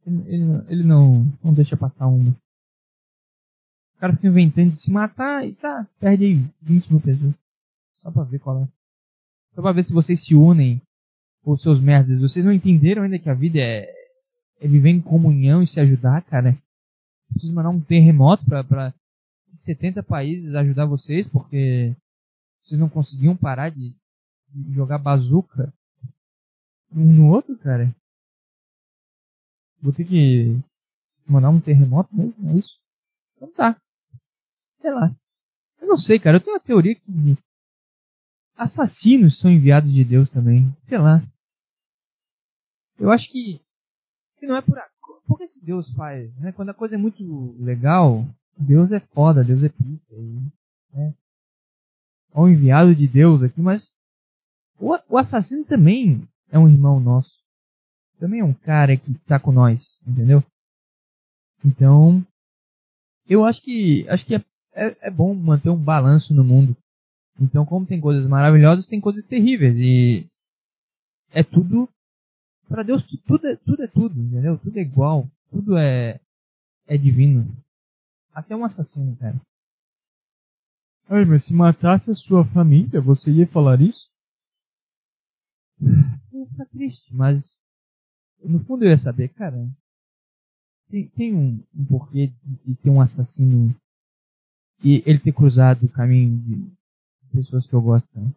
Ele, ele, ele não, não deixa passar uma. O cara fica inventando de se matar e tá, perde aí 20 mil pessoas. Só pra ver qual é. Só pra ver se vocês se unem os seus merdas. Vocês não entenderam ainda que a vida é, é viver em comunhão e se ajudar, cara? Preciso mandar um terremoto pra 70 países ajudar vocês, porque vocês não conseguiam parar de, de jogar bazuca um no outro, cara. Vou ter que mandar um terremoto mesmo, é isso? Então tá. Sei lá. Eu não sei, cara. Eu tenho uma teoria que assassinos são enviados de Deus também. Sei lá. Eu acho que, que não é por a... Por que esse Deus faz? Né? Quando a coisa é muito legal, Deus é foda, Deus é pica. Né? Olha o enviado de Deus aqui, mas o, o assassino também é um irmão nosso. Também é um cara que está com nós, entendeu? Então, eu acho que acho que é, é, é, bom manter um balanço no mundo. Então, como tem coisas maravilhosas, tem coisas terríveis e é tudo para Deus tudo é, tudo é tudo, entendeu? Tudo é igual, tudo é é divino. Até um assassino, cara. Ai, mas se matasse a sua família, você ia falar isso? Tá triste, mas no fundo eu ia saber, cara. Tem, tem um, um porquê de, ter um assassino e ele ter cruzado o caminho de pessoas que eu gosto. Né?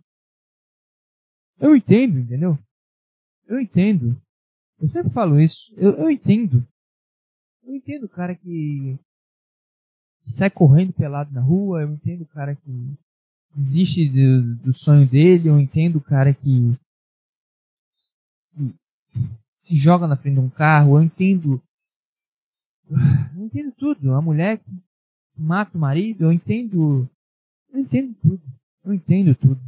Eu entendo, entendeu? Eu entendo. Eu sempre falo isso. Eu, eu entendo. Eu entendo o cara que sai correndo pelado na rua. Eu entendo o cara que desiste do, do sonho dele. Eu entendo o cara que, que se joga na frente de um carro. Eu entendo. Eu entendo tudo. A mulher que mata o marido. Eu entendo. Eu entendo tudo. Eu entendo tudo.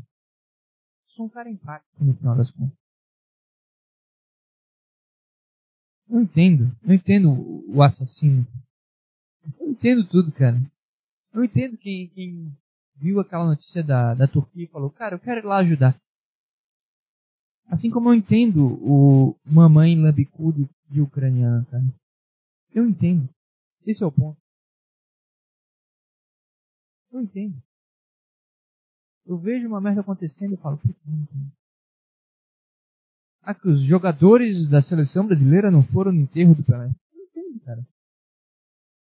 Sou um cara empático no final das contas. Eu entendo. Eu entendo o assassino. Eu entendo tudo, cara. Eu entendo quem, quem viu aquela notícia da, da Turquia e falou, cara, eu quero ir lá ajudar. Assim como eu entendo o mamãe lambicudo de ucraniano, cara. Eu entendo. Esse é o ponto. Eu entendo. Eu vejo uma merda acontecendo e falo, puta, não entendo. Ah, que os jogadores da seleção brasileira não foram no enterro do Pelé. Não entendo, cara.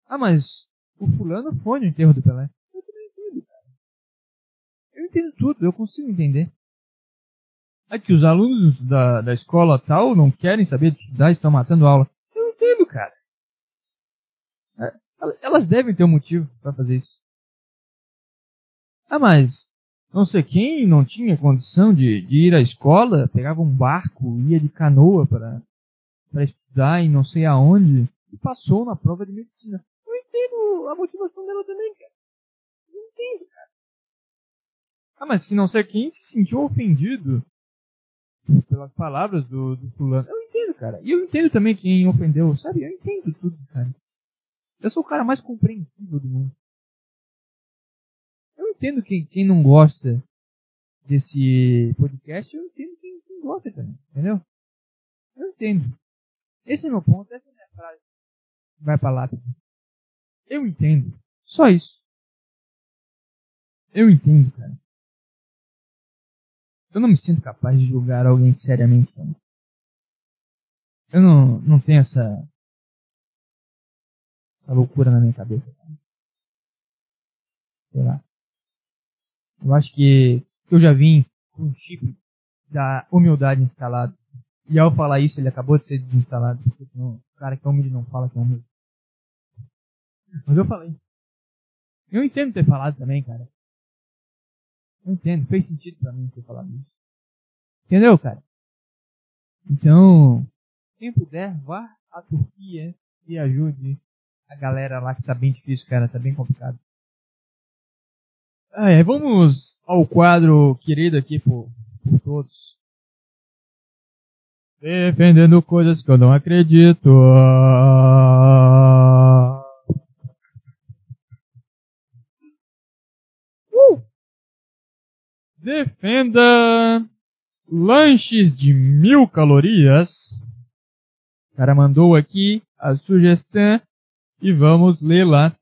Ah, mas o fulano foi no enterro do Pelé. Eu também entendo, cara. Eu entendo tudo, eu consigo entender. Ah, que os alunos da, da escola tal não querem saber de estudar e estão matando aula. Eu entendo, cara. É, elas devem ter um motivo para fazer isso. Ah, mas não sei quem não tinha condição de, de ir à escola, pegava um barco, ia de canoa para estudar em não sei aonde e passou na prova de medicina. Eu entendo a motivação dela também, cara. Eu entendo, cara. Ah, mas que não sei quem se sentiu ofendido pelas palavras do, do fulano. Eu entendo, cara. E eu entendo também quem ofendeu, sabe? Eu entendo tudo, cara. Eu sou o cara mais compreensível do mundo entendo quem, quem não gosta desse podcast, eu entendo quem, quem gosta também, entendeu? Eu entendo. Esse é meu ponto, essa é minha frase. Vai pra lá. Eu entendo. Só isso. Eu entendo, cara. Eu não me sinto capaz de julgar alguém seriamente. Eu não, não tenho essa, essa loucura na minha cabeça. Cara. Sei lá. Eu acho que eu já vim com o chip da humildade instalado. E ao falar isso, ele acabou de ser desinstalado. Porque senão, o cara que é humilde não fala que é humilde. Mas eu falei. Eu entendo ter falado também, cara. Eu entendo. Fez sentido pra mim ter falado isso. Entendeu, cara? Então, quem puder, vá à Turquia e ajude a galera lá que tá bem difícil, cara. Tá bem complicado. Ah, é, vamos ao quadro querido aqui por, por todos. Defendendo coisas que eu não acredito. Uh! Defenda lanches de mil calorias. O cara mandou aqui a sugestão e vamos ler lá.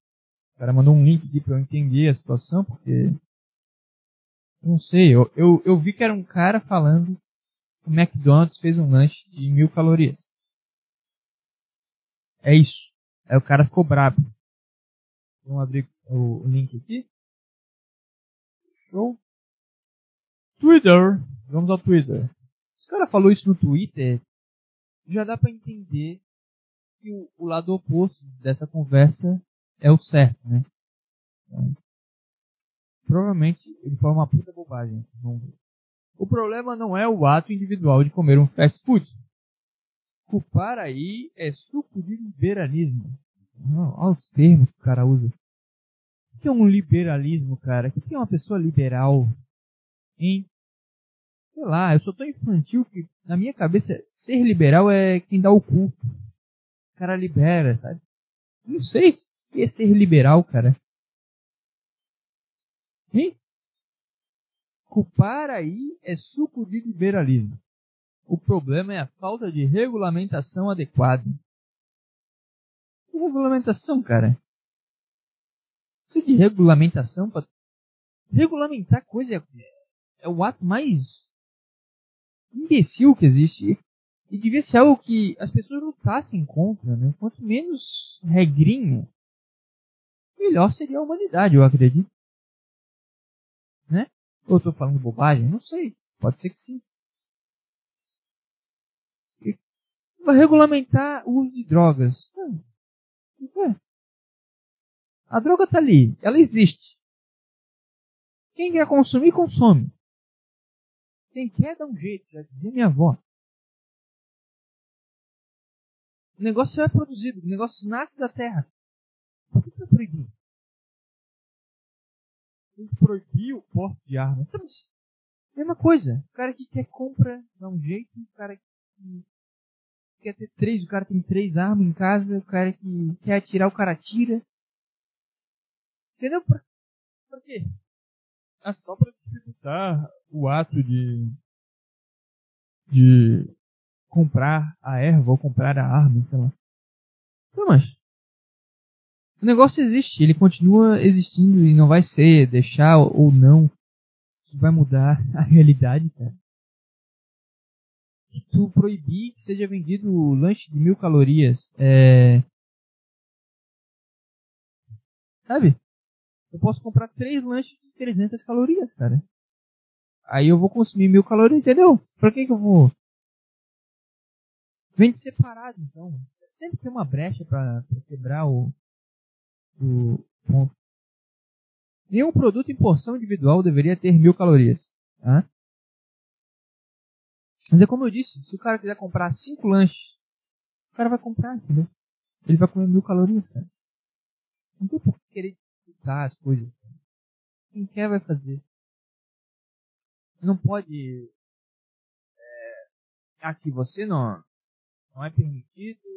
O cara mandou um link aqui pra eu entender a situação, porque. Não sei, eu, eu, eu vi que era um cara falando que o McDonald's fez um lanche de mil calorias. É isso. Aí o cara ficou bravo. Vamos abrir o, o link aqui. Show. Twitter. Vamos ao Twitter. Se o cara falou isso no Twitter, já dá para entender que o, o lado oposto dessa conversa é o certo, né? Então, provavelmente ele foi uma puta bobagem. O problema não é o ato individual de comer um fast food. Culpar aí é suco de liberalismo. Olha os termos que o cara usa. O que é um liberalismo, cara? O que é uma pessoa liberal? Hein? Sei lá, eu sou tão infantil que na minha cabeça ser liberal é quem dá o cu. O cara libera, sabe? Não sei que é ser liberal, cara? Hein? Culpar aí é suco de liberalismo. O problema é a falta de regulamentação adequada. Que regulamentação, cara? Isso de regulamentação para regulamentar coisa é, é o ato mais imbecil que existe. E devia ser algo que as pessoas lutassem contra, né? Quanto menos regrinha, melhor seria a humanidade, eu acredito. Né? Ou eu tô falando bobagem? Não sei. Pode ser que sim. Vai regulamentar o uso de drogas. A droga tá ali, ela existe. Quem quer consumir, consome. Quem quer, dá um jeito, já dizia minha avó. O negócio é produzido, o negócio nasce da terra. Por que vai proibir? Tem que proibir o porte de armas. Mas, mesma coisa. O cara que quer compra, dá um jeito. O cara que quer ter três, o cara tem três armas em casa. O cara que quer atirar, o cara atira. Entendeu? Pra, pra quê? É só pra dificultar o ato de de comprar a erva ou comprar a arma, sei lá. Não, mas o negócio existe, ele continua existindo e não vai ser deixar ou não que vai mudar a realidade, cara. Tu proibir que seja vendido lanche de mil calorias, é... Sabe? Eu posso comprar três lanches de 300 calorias, cara. Aí eu vou consumir mil calorias, entendeu? Pra que que eu vou... Vende separado, então. Sempre tem uma brecha para quebrar o, o ponto. Nenhum produto em porção individual deveria ter mil calorias. Tá? Mas é como eu disse, se o cara quiser comprar cinco lanches, o cara vai comprar, entendeu? Ele vai comer mil calorias, cara. Não tem por que querer dificultar as coisas. Quem quer vai fazer. Não pode. É, aqui você não, não é permitido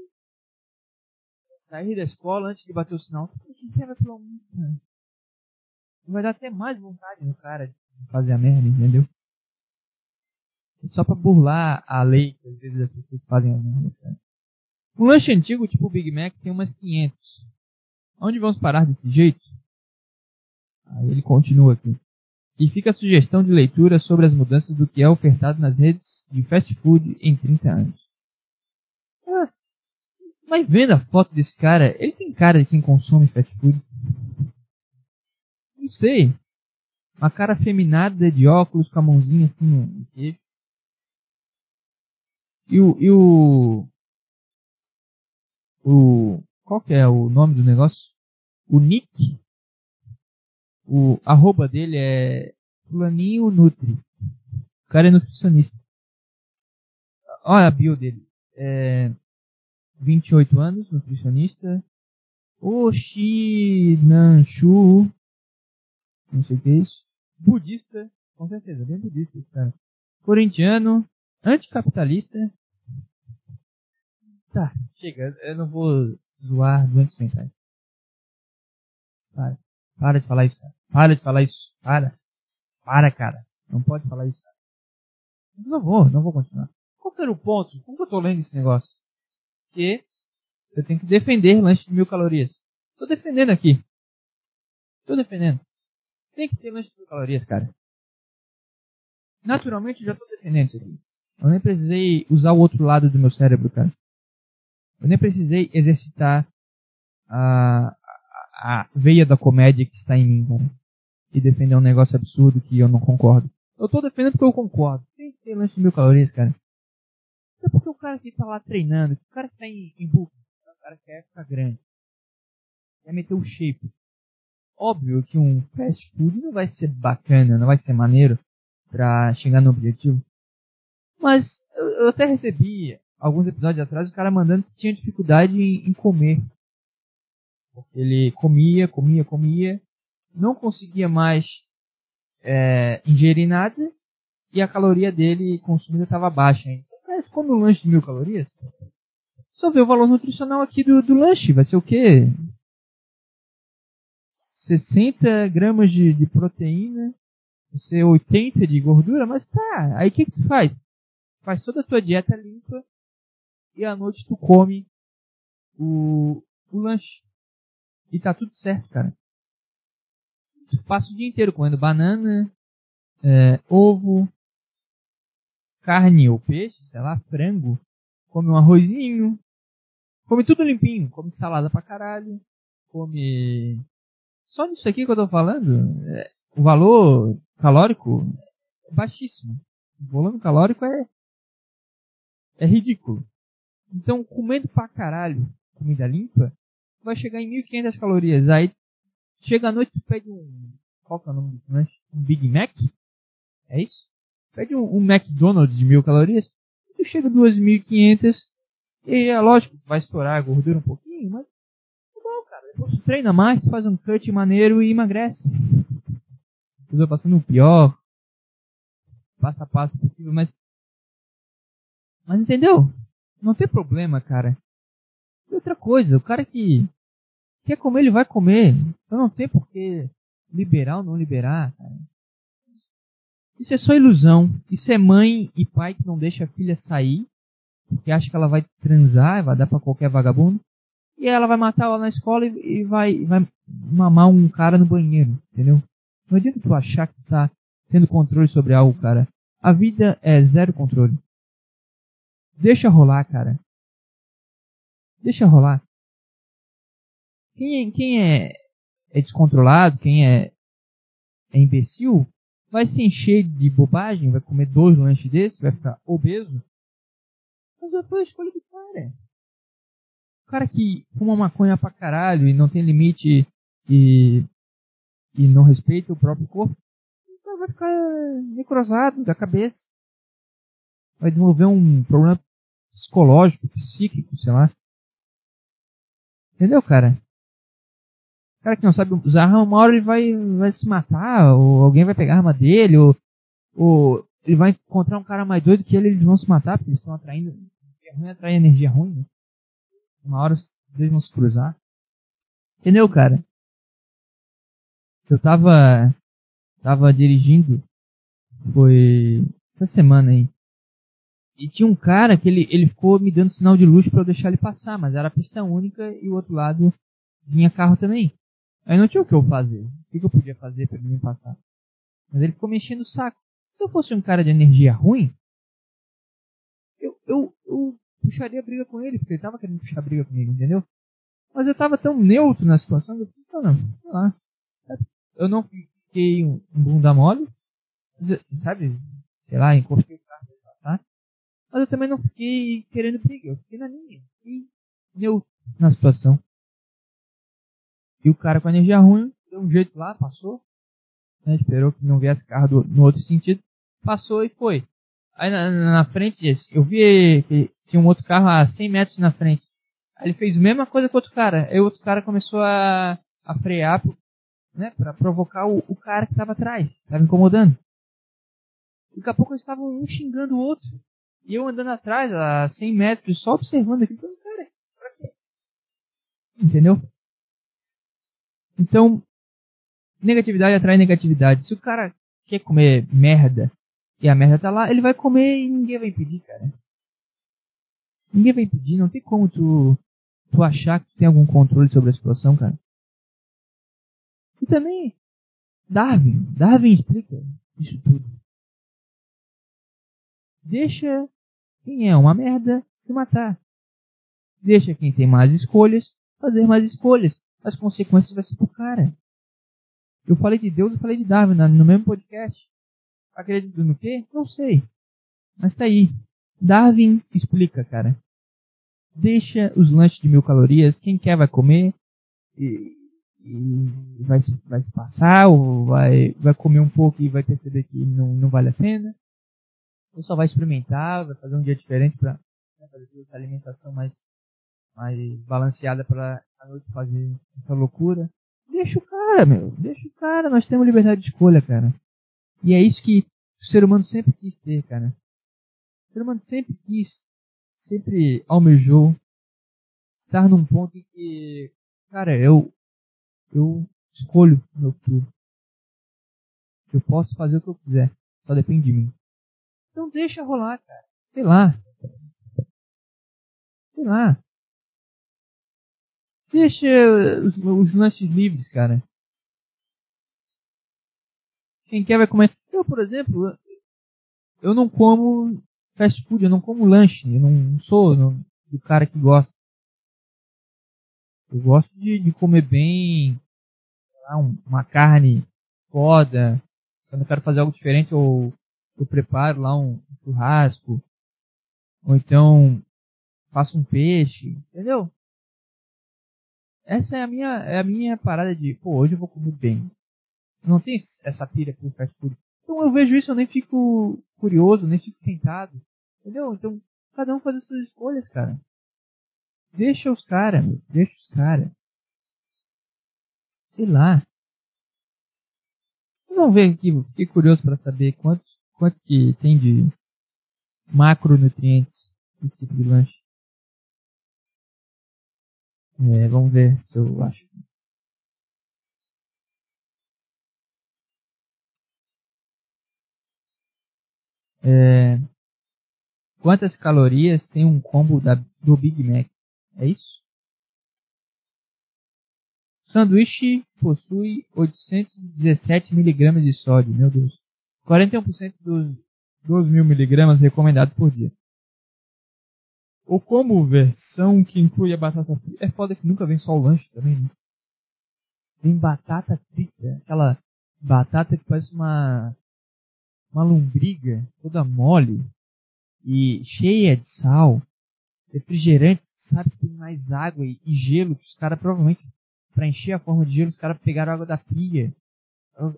sair da escola antes de bater o sinal. Quem vai mundo, Vai dar até mais vontade no cara de fazer a merda, entendeu? É só pra burlar a lei que às vezes as pessoas fazem a merda, cara. Um lanche antigo, tipo o Big Mac, tem umas 500. Onde vamos parar desse jeito? Aí ele continua aqui. E fica a sugestão de leitura sobre as mudanças do que é ofertado nas redes de fast food em 30 anos. Ah, mas vendo a foto desse cara, ele tem cara de quem consome fast food. Não sei. Uma cara feminada de óculos com a mãozinha assim no. E o, e o. O. Qual que é o nome do negócio? O Nick. O arroba dele é Fulaninho Nutri. O cara é nutricionista. Olha a bio dele. É, 28 anos, nutricionista. Nanshu, Não sei o que é isso. Budista. Com certeza, bem budista esse cara. Corintiano. Anticapitalista. Tá, chega. Eu não vou zoar doentes mentais. Para. Para de falar isso, cara. Para de falar isso. Para. Para, cara. Não pode falar isso, cara. Não vou, não vou continuar. Qual que era o ponto? Como que eu tô lendo esse negócio? Que eu tenho que defender lanche de mil calorias. Estou defendendo aqui. Estou defendendo. Tem que ter lanche de mil calorias, cara. Naturalmente eu já estou defendendo isso aqui. Eu nem precisei usar o outro lado do meu cérebro, cara. Eu nem precisei exercitar a, a, a veia da comédia que está em mim, cara. E defender um negócio absurdo que eu não concordo. Eu estou defendendo porque eu concordo. Tem que ter lanche de mil calorias, cara. É porque o cara que tá lá treinando, o cara que tá em, em book, o cara quer ficar grande, quer meter o shape. Óbvio que um fast food não vai ser bacana, não vai ser maneiro pra chegar no objetivo. Mas eu, eu até recebi alguns episódios atrás o cara mandando que tinha dificuldade em, em comer. Porque ele comia, comia, comia, não conseguia mais é, ingerir nada e a caloria dele consumida estava baixa come um lanche de mil calorias, só vê o valor nutricional aqui do, do lanche. Vai ser o quê? 60 gramas de, de proteína, vai ser 80 de gordura, mas tá. Aí o que, que tu faz? Faz toda a tua dieta limpa e à noite tu come o, o lanche. E tá tudo certo, cara. Tu passa o dia inteiro comendo banana, é, ovo, carne ou peixe, sei lá, frango, come um arrozinho, come tudo limpinho, come salada pra caralho, come. Só nisso aqui que eu tô falando, é, o valor calórico é baixíssimo. O volume calórico é, é ridículo. Então, comendo pra caralho comida limpa, vai chegar em 1.500 calorias. Aí, chega à noite, tu pede um. Qual que é o nome do lanche? Um Big Mac? É isso? Pede um, um McDonald's de mil calorias, tu chega a 2.500 e é lógico, vai estourar a gordura um pouquinho, mas é bom, cara. Depois tu treina mais, faz um cut maneiro e emagrece. Eu tô passando o pior, passo a passo possível, mas. Mas entendeu? Não tem problema, cara. E outra coisa, o cara que quer comer, ele vai comer. Então não tem por que liberar ou não liberar, cara. Isso é só ilusão. Isso é mãe e pai que não deixa a filha sair, porque acha que ela vai transar, vai dar para qualquer vagabundo. E ela vai matar ela na escola e, vai, vai mamar um cara no banheiro, entendeu? Não adianta tu achar que tá tendo controle sobre algo, cara. A vida é zero controle. Deixa rolar, cara. Deixa rolar. Quem é, quem é, é descontrolado, quem é, é imbecil, vai se encher de bobagem, vai comer dois lanches desses, vai ficar obeso. Mas foi a escolha do cara. O cara que fuma maconha pra caralho e não tem limite e, e não respeita o próprio corpo, vai ficar necrosado da cabeça. Vai desenvolver um problema psicológico, psíquico, sei lá. Entendeu, cara? Cara que não sabe usar arma, uma hora ele vai, vai se matar, ou alguém vai pegar a arma dele, ou, ou ele vai encontrar um cara mais doido que ele, eles vão se matar, porque eles estão atraindo. É ruim atrair energia ruim, né? Uma hora eles vão se cruzar. Entendeu, cara? Eu tava. Tava dirigindo. Foi. Essa semana aí. E tinha um cara que ele, ele ficou me dando sinal de luz para eu deixar ele passar, mas era pista única e o outro lado vinha carro também. Aí não tinha o que eu fazer. O que, eu podia fazer para ele me passar? Mas ele ficou mexendo o saco. Se eu fosse um cara de energia ruim, eu, eu, eu puxaria briga com ele, porque ele tava querendo puxar briga comigo, entendeu? Mas eu tava tão neutro na situação que eu falei, não, sei lá. Eu não fiquei um, um bunda mole, sabe? Sei lá, encostei o carro pra passar. Mas eu também não fiquei querendo briga, eu fiquei na minha. Fiquei neutro na situação. E o cara com energia ruim deu um jeito lá, passou. Né, esperou que não viesse carro do, no outro sentido. Passou e foi. Aí na, na frente, eu vi que tinha um outro carro a 100 metros na frente. Aí ele fez a mesma coisa com outro cara. Aí o outro cara começou a, a frear né, para provocar o, o, cara que estava atrás, estava incomodando. Daqui a pouco eles estavam um xingando o outro. E eu andando atrás, a 100 metros, só observando aquilo. Cara, pra quê? Entendeu? Então, negatividade atrai negatividade. Se o cara quer comer merda e a merda tá lá, ele vai comer e ninguém vai impedir, cara. Ninguém vai impedir, não tem como tu, tu achar que tem algum controle sobre a situação, cara. E também, Darwin, Darwin explica isso tudo. Deixa quem é uma merda se matar. Deixa quem tem mais escolhas fazer mais escolhas as consequências vai ser pro cara. Eu falei de Deus, eu falei de Darwin no mesmo podcast. Acredito no quê? Não sei. Mas tá aí. Darwin explica, cara. Deixa os lanches de mil calorias, quem quer vai comer e, e vai, vai se passar ou vai, vai comer um pouco e vai perceber que não, não vale a pena. Ou só vai experimentar, vai fazer um dia diferente para né, fazer essa alimentação mais, mais balanceada para à noite fazer essa loucura. Deixa o cara, meu. Deixa o cara. Nós temos liberdade de escolha, cara. E é isso que o ser humano sempre quis ter, cara. O ser humano sempre quis, sempre almejou estar num ponto em que, cara, eu, eu escolho meu futuro. Eu posso fazer o que eu quiser. Só depende de mim. Então deixa rolar, cara. Sei lá. Sei lá. Deixa os, os lances livres, cara. Quem quer vai comer. Eu, por exemplo, eu não como fast food, eu não como lanche. Eu não sou não, do cara que gosta. Eu gosto de, de comer bem, lá, uma carne foda. Quando eu quero fazer algo diferente, eu, eu preparo lá um churrasco. Ou então faço um peixe, entendeu? Essa é a minha, é a minha parada de, pô, hoje eu vou comer bem. Não tem essa pira por fast food. Então eu vejo isso, eu nem fico curioso, nem fico tentado. Entendeu? Então, cada um faz as suas escolhas, cara. Deixa os caras, deixa os caras. Sei lá. Vamos ver aqui, fiquei curioso para saber quantos, quantos que tem de macronutrientes esse tipo de lanche. É, vamos ver se eu acho. É, quantas calorias tem um combo da, do Big Mac? É isso? Sanduíche possui 817 miligramas de sódio, meu Deus. 41% dos 12 mil miligramas recomendados por dia. Ou como versão que inclui a batata frita. É foda que nunca vem só o lanche também, né? Vem batata frita. Aquela batata que parece uma, uma lombriga toda mole e cheia de sal. Refrigerante, sabe que tem mais água e, e gelo que os caras provavelmente para encher a forma de gelo, os caras pegaram água da pia,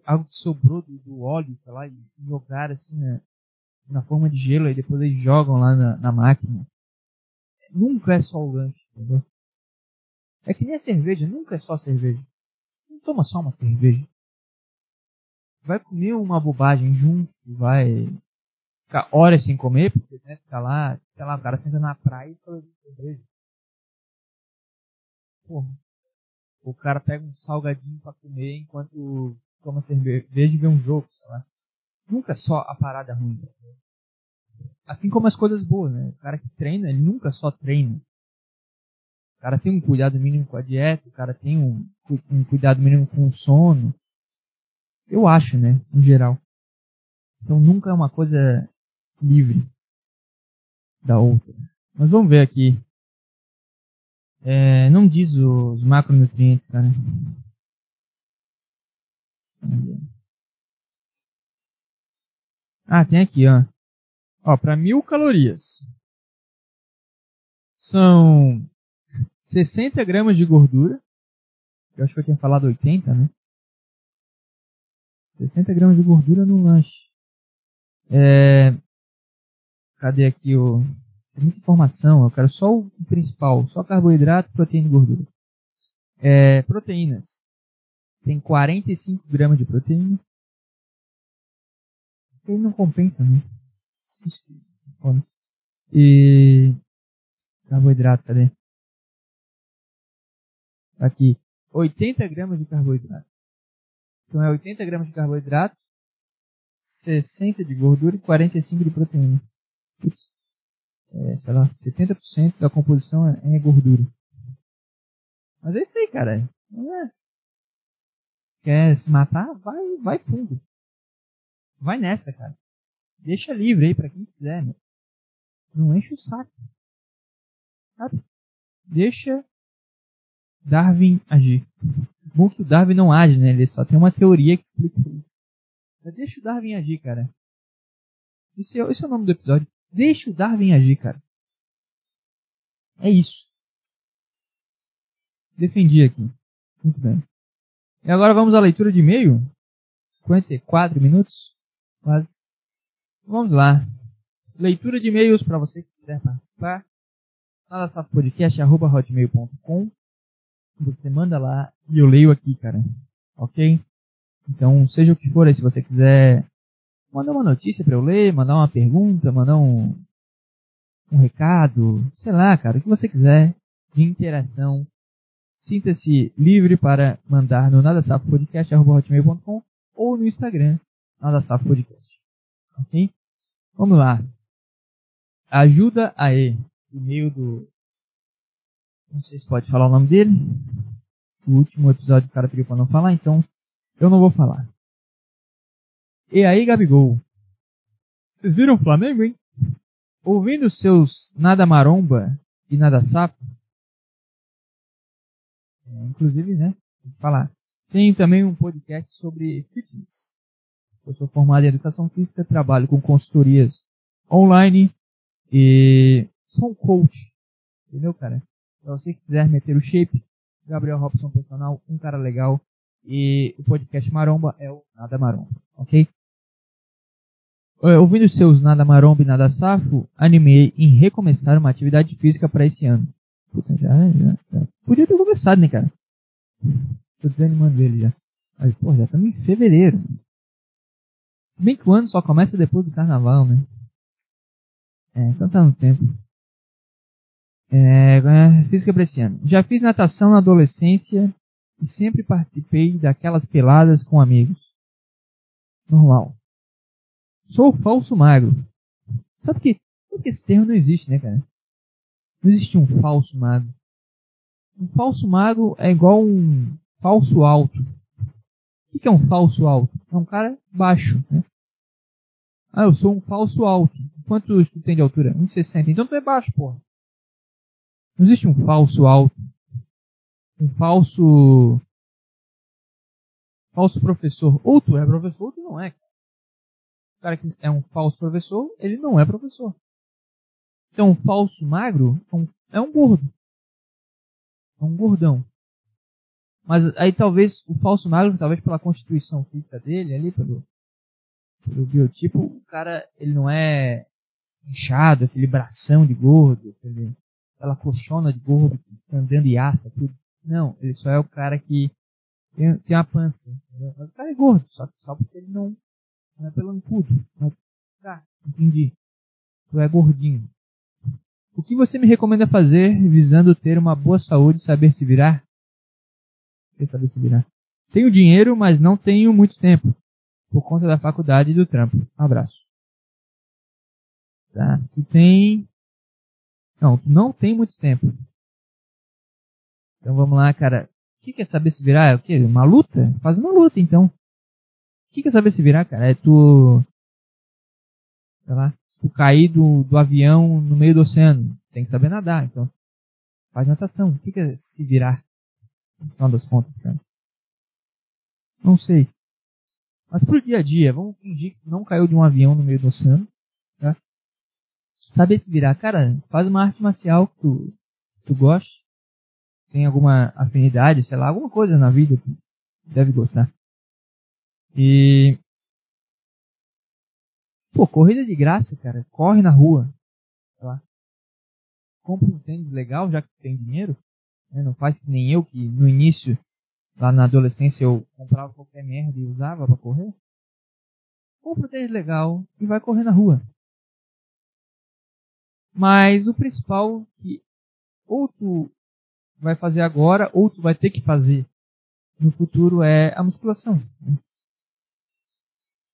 algo que sobrou do, do óleo, sei lá, e jogaram assim na, na forma de gelo e depois eles jogam lá na, na máquina. Nunca é só o lanche, entendeu? É que nem a cerveja, nunca é só cerveja. Não toma só uma cerveja. Vai comer uma bobagem junto, vai ficar horas sem comer, porque né, fica lá, fica lá, o cara senta na praia e fala de cerveja. Porra. O cara pega um salgadinho para comer enquanto toma cerveja e vê um jogo, sei lá. Nunca é só a parada ruim. Assim como as coisas boas, né? O cara que treina, ele nunca só treina. O cara tem um cuidado mínimo com a dieta, o cara tem um, um cuidado mínimo com o sono. Eu acho, né? No geral. Então nunca é uma coisa livre da outra. Mas vamos ver aqui. É, não diz os macronutrientes, cara. Ah, tem aqui, ó. Ó, para mil calorias. São 60 gramas de gordura. Eu acho que eu tinha falado 80, né? 60 gramas de gordura no lanche. É... Cadê aqui o... Tem muita informação, eu quero só o principal. Só carboidrato, proteína e gordura. É... Proteínas. Tem 45 gramas de proteína. Ele não compensa, né? E carboidrato, cadê? Aqui, 80 gramas de carboidrato. Então é 80 gramas de carboidrato, 60 de gordura e 45 de proteína. É, sei lá, 70% da composição é, é gordura. Mas é isso aí, cara. É. Quer se matar? Vai, vai fundo. Vai nessa, cara. Deixa livre aí para quem quiser, meu. Não enche o saco. Sabe? Deixa Darwin agir. Bom que o Darwin não age, né? Ele só tem uma teoria que explica isso. Mas deixa o Darwin agir, cara. Esse é, esse é o nome do episódio. Deixa o Darwin agir, cara. É isso. Defendi aqui. Muito bem. E agora vamos à leitura de e-mail. 54 minutos. Quase. Vamos lá. Leitura de e-mails para você que quiser participar. Podcast@hotmail.com. Você manda lá e eu leio aqui, cara. Ok? Então, seja o que for aí, se você quiser mandar uma notícia para eu ler, mandar uma pergunta, mandar um, um recado, sei lá, cara, o que você quiser de interação, sinta-se livre para mandar no nadasafopodcast.com ou no Instagram, nadasafopodcast. Ok? Vamos lá. Ajuda aí. E-mail do. Não sei se pode falar o nome dele. O último episódio o cara pediu para não falar, então eu não vou falar. E aí, Gabigol? Vocês viram o Flamengo, hein? Ouvindo seus nada maromba e nada sapo? É, inclusive, né? Vou falar. Tem também um podcast sobre fitness. Eu sou formado em educação física, trabalho com consultorias online e sou um coach Entendeu, cara? Se você quiser meter o shape, Gabriel Robson Personal, um cara legal. E o podcast Maromba é o Nada Maromba, ok? Ouvindo seus Nada Maromba e Nada Safo, animei em recomeçar uma atividade física para esse ano. Puta, já, já, já. Podia ter começado, né, cara? Tô desanimando ele já. Mas, pô, já estamos em fevereiro. Se bem que o ano só começa depois do carnaval, né? É, então tá no tempo. É, física pra esse ano. Já fiz natação na adolescência e sempre participei daquelas peladas com amigos. Normal. Sou falso magro. Sabe que, que esse termo não existe, né, cara? Não existe um falso magro. Um falso magro é igual um falso alto. O que é um falso alto? É um cara baixo, né? Ah, eu sou um falso alto. Quanto tu tem de altura? 1,60. Então tu é baixo, porra. Não existe um falso alto. Um falso. Falso professor. Ou tu é professor ou tu não é. O cara que é um falso professor, ele não é professor. Então, um falso magro é um, é um gordo. É um gordão. Mas aí talvez o falso magro, talvez pela constituição física dele, ali, pelo, pelo biotipo, o cara, ele não é inchado, aquele bração de gordo, aquele, aquela colchona de gordo que andando e assa, tudo. Não, ele só é o cara que tem, tem uma pança. Entendeu? Mas o cara é gordo, só, só porque ele não, não é pelo encudo. Mas, tá, entendi. Tu é gordinho. O que você me recomenda fazer visando ter uma boa saúde e saber se virar? Quer saber se virar? Tenho dinheiro, mas não tenho muito tempo. Por conta da faculdade e do trampo. Um abraço. Tá? Tu tem não, tu não tem muito tempo. Então vamos lá, cara. O que, quer é saber se virar? É o quê? Uma luta? Faz uma luta, então. O que, quer é saber se virar, cara? É tu. Sei lá. Tu cair do, do avião no meio do oceano. Tem que saber nadar, então. Faz natação. O que, quer é se virar? No final das contas, cara. Não sei. Mas pro dia a dia, vamos fingir que não caiu de um avião no meio do oceano saber se virar. Cara, faz uma arte marcial que tu, tu goste. Tem alguma afinidade, sei lá, alguma coisa na vida que deve gostar. E. Pô, corrida de graça, cara. Corre na rua. Sei lá. Compra um tênis legal, já que tem dinheiro. Né? Não faz que nem eu, que no início, lá na adolescência, eu comprava qualquer merda e usava para correr. Compra um tênis legal e vai correr na rua. Mas o principal que ou tu vai fazer agora ou tu vai ter que fazer no futuro é a musculação. Né?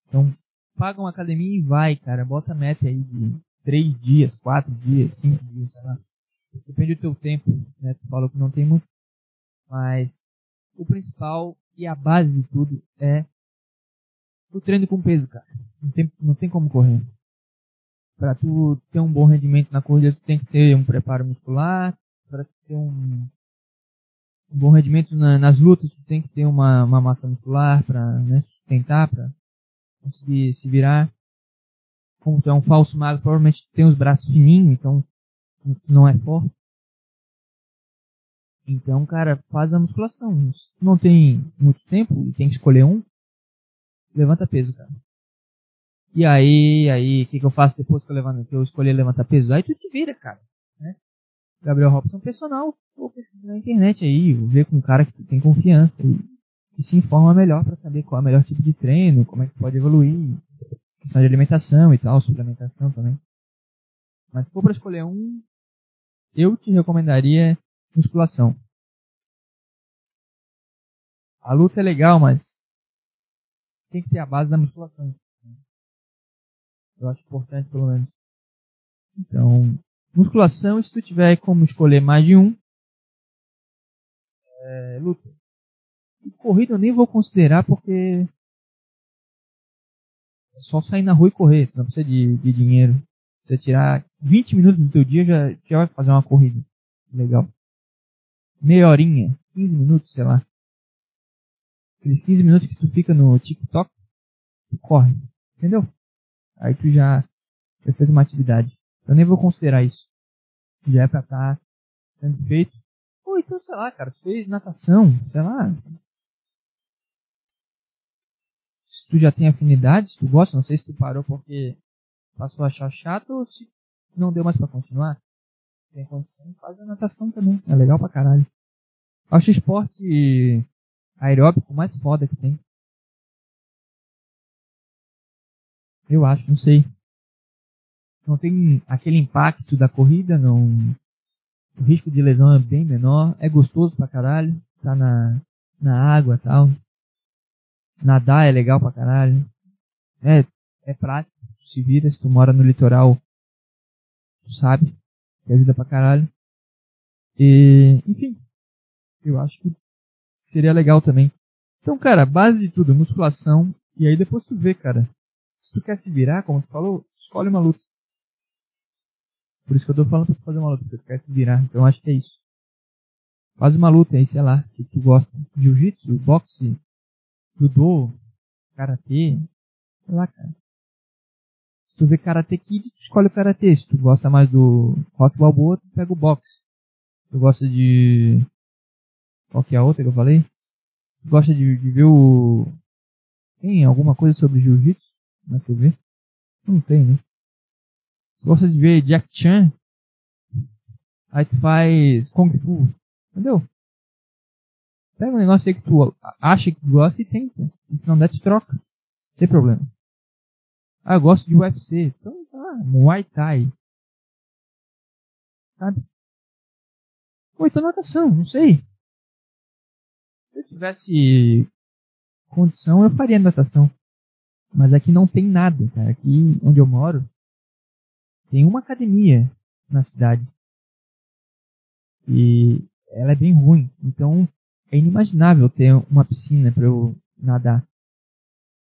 Então, paga uma academia e vai, cara. Bota a meta aí de três dias, quatro dias, cinco dias, sei lá. Depende do teu tempo, né? Tu falou que não tem muito. Mas o principal e a base de tudo é o treino com peso, cara. Não tem, não tem como correr para tu ter um bom rendimento na corrida, tu tem que ter um preparo muscular. Para ter um, um, bom rendimento na, nas lutas, tu tem que ter uma, uma massa muscular para né, sustentar, para conseguir se virar. Como tu é um falso magro, provavelmente tu tem os braços fininhos, então não é forte. Então, cara, faz a musculação. Não tem muito tempo e tem que escolher um, levanta peso, cara. E aí, aí, o que, que eu faço depois que eu, levanto, que eu escolher levantar peso? Aí tu te vira, cara. Né? Gabriel Robson personal, ou na internet aí, ver com um cara que tem confiança e, e se informa melhor para saber qual é o melhor tipo de treino, como é que pode evoluir, questão de alimentação e tal, suplementação também. Mas se for para escolher um, eu te recomendaria musculação. A luta é legal, mas tem que ter a base da musculação. Eu acho importante, pelo menos. Então, musculação, se tu tiver como escolher mais de um, é, luta. E corrida eu nem vou considerar porque é só sair na rua e correr, não precisa de, de dinheiro. Você tirar 20 minutos do teu dia já, já vai fazer uma corrida. Legal. Meia horinha, 15 minutos, sei lá. Aqueles 15 minutos que tu fica no TikTok, tu corre. Entendeu? Aí tu já, já fez uma atividade. Eu nem vou considerar isso. Já é pra estar tá sendo feito. Ou então, sei lá, cara, fez natação, sei lá. Se tu já tem afinidade, se tu gosta, não sei se tu parou porque passou a achar chato ou se não deu mais para continuar. Tem condição, faz a natação também. É legal pra caralho. Acho o esporte aeróbico mais foda que tem. Eu acho, não sei. Não tem aquele impacto da corrida, não. O risco de lesão é bem menor, é gostoso pra caralho, tá na, na água tal. Nadar é legal pra caralho. É, é prático, se vira, se tu mora no litoral, tu sabe, que ajuda pra caralho. E, enfim, eu acho que seria legal também. Então, cara, base de tudo, musculação, e aí depois tu vê, cara. Se tu quer se virar, como tu falou, escolhe uma luta. Por isso que eu tô falando pra tu fazer uma luta, porque tu quer se virar. Então acho que é isso. Faz uma luta aí, sei lá, que tu gosta. Jiu-jitsu, boxe, judô, karatê, sei lá, cara. Tu vê Karate Kid, tu escolhe o Karate. Se tu gosta mais do Rock Balboa, tu pega o boxe. Tu gosta de... Qual que é a outra que eu falei? Tu gosta de, de ver o... Tem alguma coisa sobre Jiu-Jitsu na TV? Não tem, né? Tu gosta de ver Jack Chan? Aí tu faz Kung Fu. Entendeu? Pega um negócio aí que tu acha que gosta e tenta. E se não der, tu troca. Não tem problema. Ah, eu gosto de UFC. Então, tá, Muay Thai. Sabe? Ou então natação, não sei. Se eu tivesse condição, eu faria natação. Mas aqui não tem nada, cara. Aqui onde eu moro, tem uma academia na cidade. E ela é bem ruim. Então, é inimaginável ter uma piscina para eu nadar.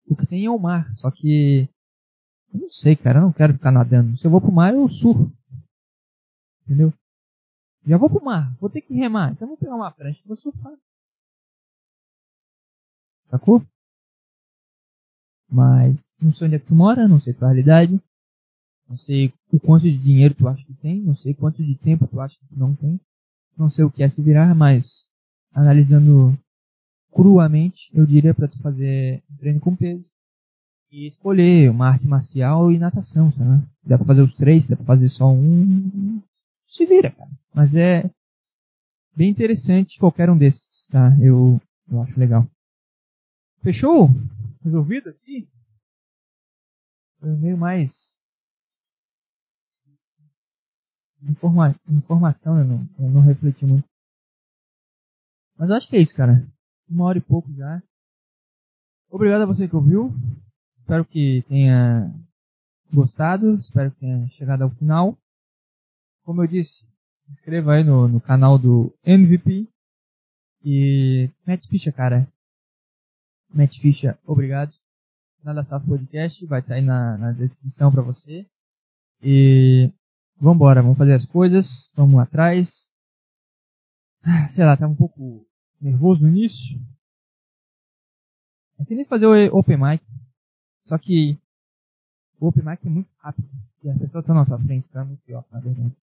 O que tem é o mar, só que não sei, cara, eu não quero ficar nadando. Se eu vou pro mar, eu surro. Entendeu? Já vou pro mar, vou ter que remar, então eu vou pegar uma prancha e vou surfar. Sacou? Mas não sei onde é que tu mora, não sei tua realidade. Não sei o quanto de dinheiro tu acha que tem, não sei quanto de tempo tu acha que não tem. Não sei o que é se virar, mas analisando cruamente, eu diria para tu fazer um treino com peso e escolher uma arte marcial e natação, sabe? Dá pra fazer os três, dá pra fazer só um, se vira, cara. Mas é bem interessante qualquer um desses, tá? Eu, eu acho legal. Fechou? Resolvido aqui? Foi meio mais Informa informação, eu não, eu não refleti muito. Mas eu acho que é isso, cara. Uma hora e pouco já. Obrigado a você que ouviu. Espero que tenha gostado. Espero que tenha chegado ao final. Como eu disse, se inscreva aí no, no canal do MVP. E mete ficha, cara. Mete ficha, obrigado. Nada Safo Podcast vai estar aí na, na descrição para você. E vambora, vamos fazer as coisas, vamos atrás. Ah, sei lá, tava um pouco nervoso no início. Eu tentei fazer o Open Mic, só que o Open Mic é muito rápido e as pessoas estão na nossa frente, então é muito pior, na verdade.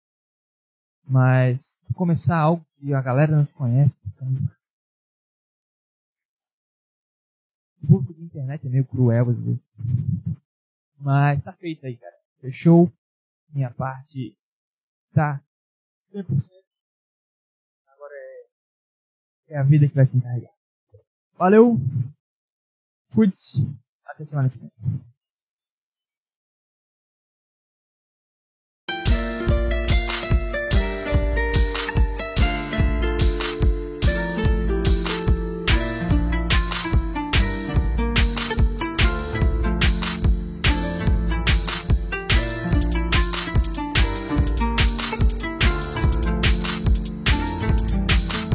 Mas começar algo que a galera não conhece, fica muito fácil. O público de internet é meio cruel às vezes. Mas tá feito aí, cara. Fechou? minha parte tá 100%. Agora é, é a vida que vai se encarregar. Valeu! Cuide-se. Até semana que vem.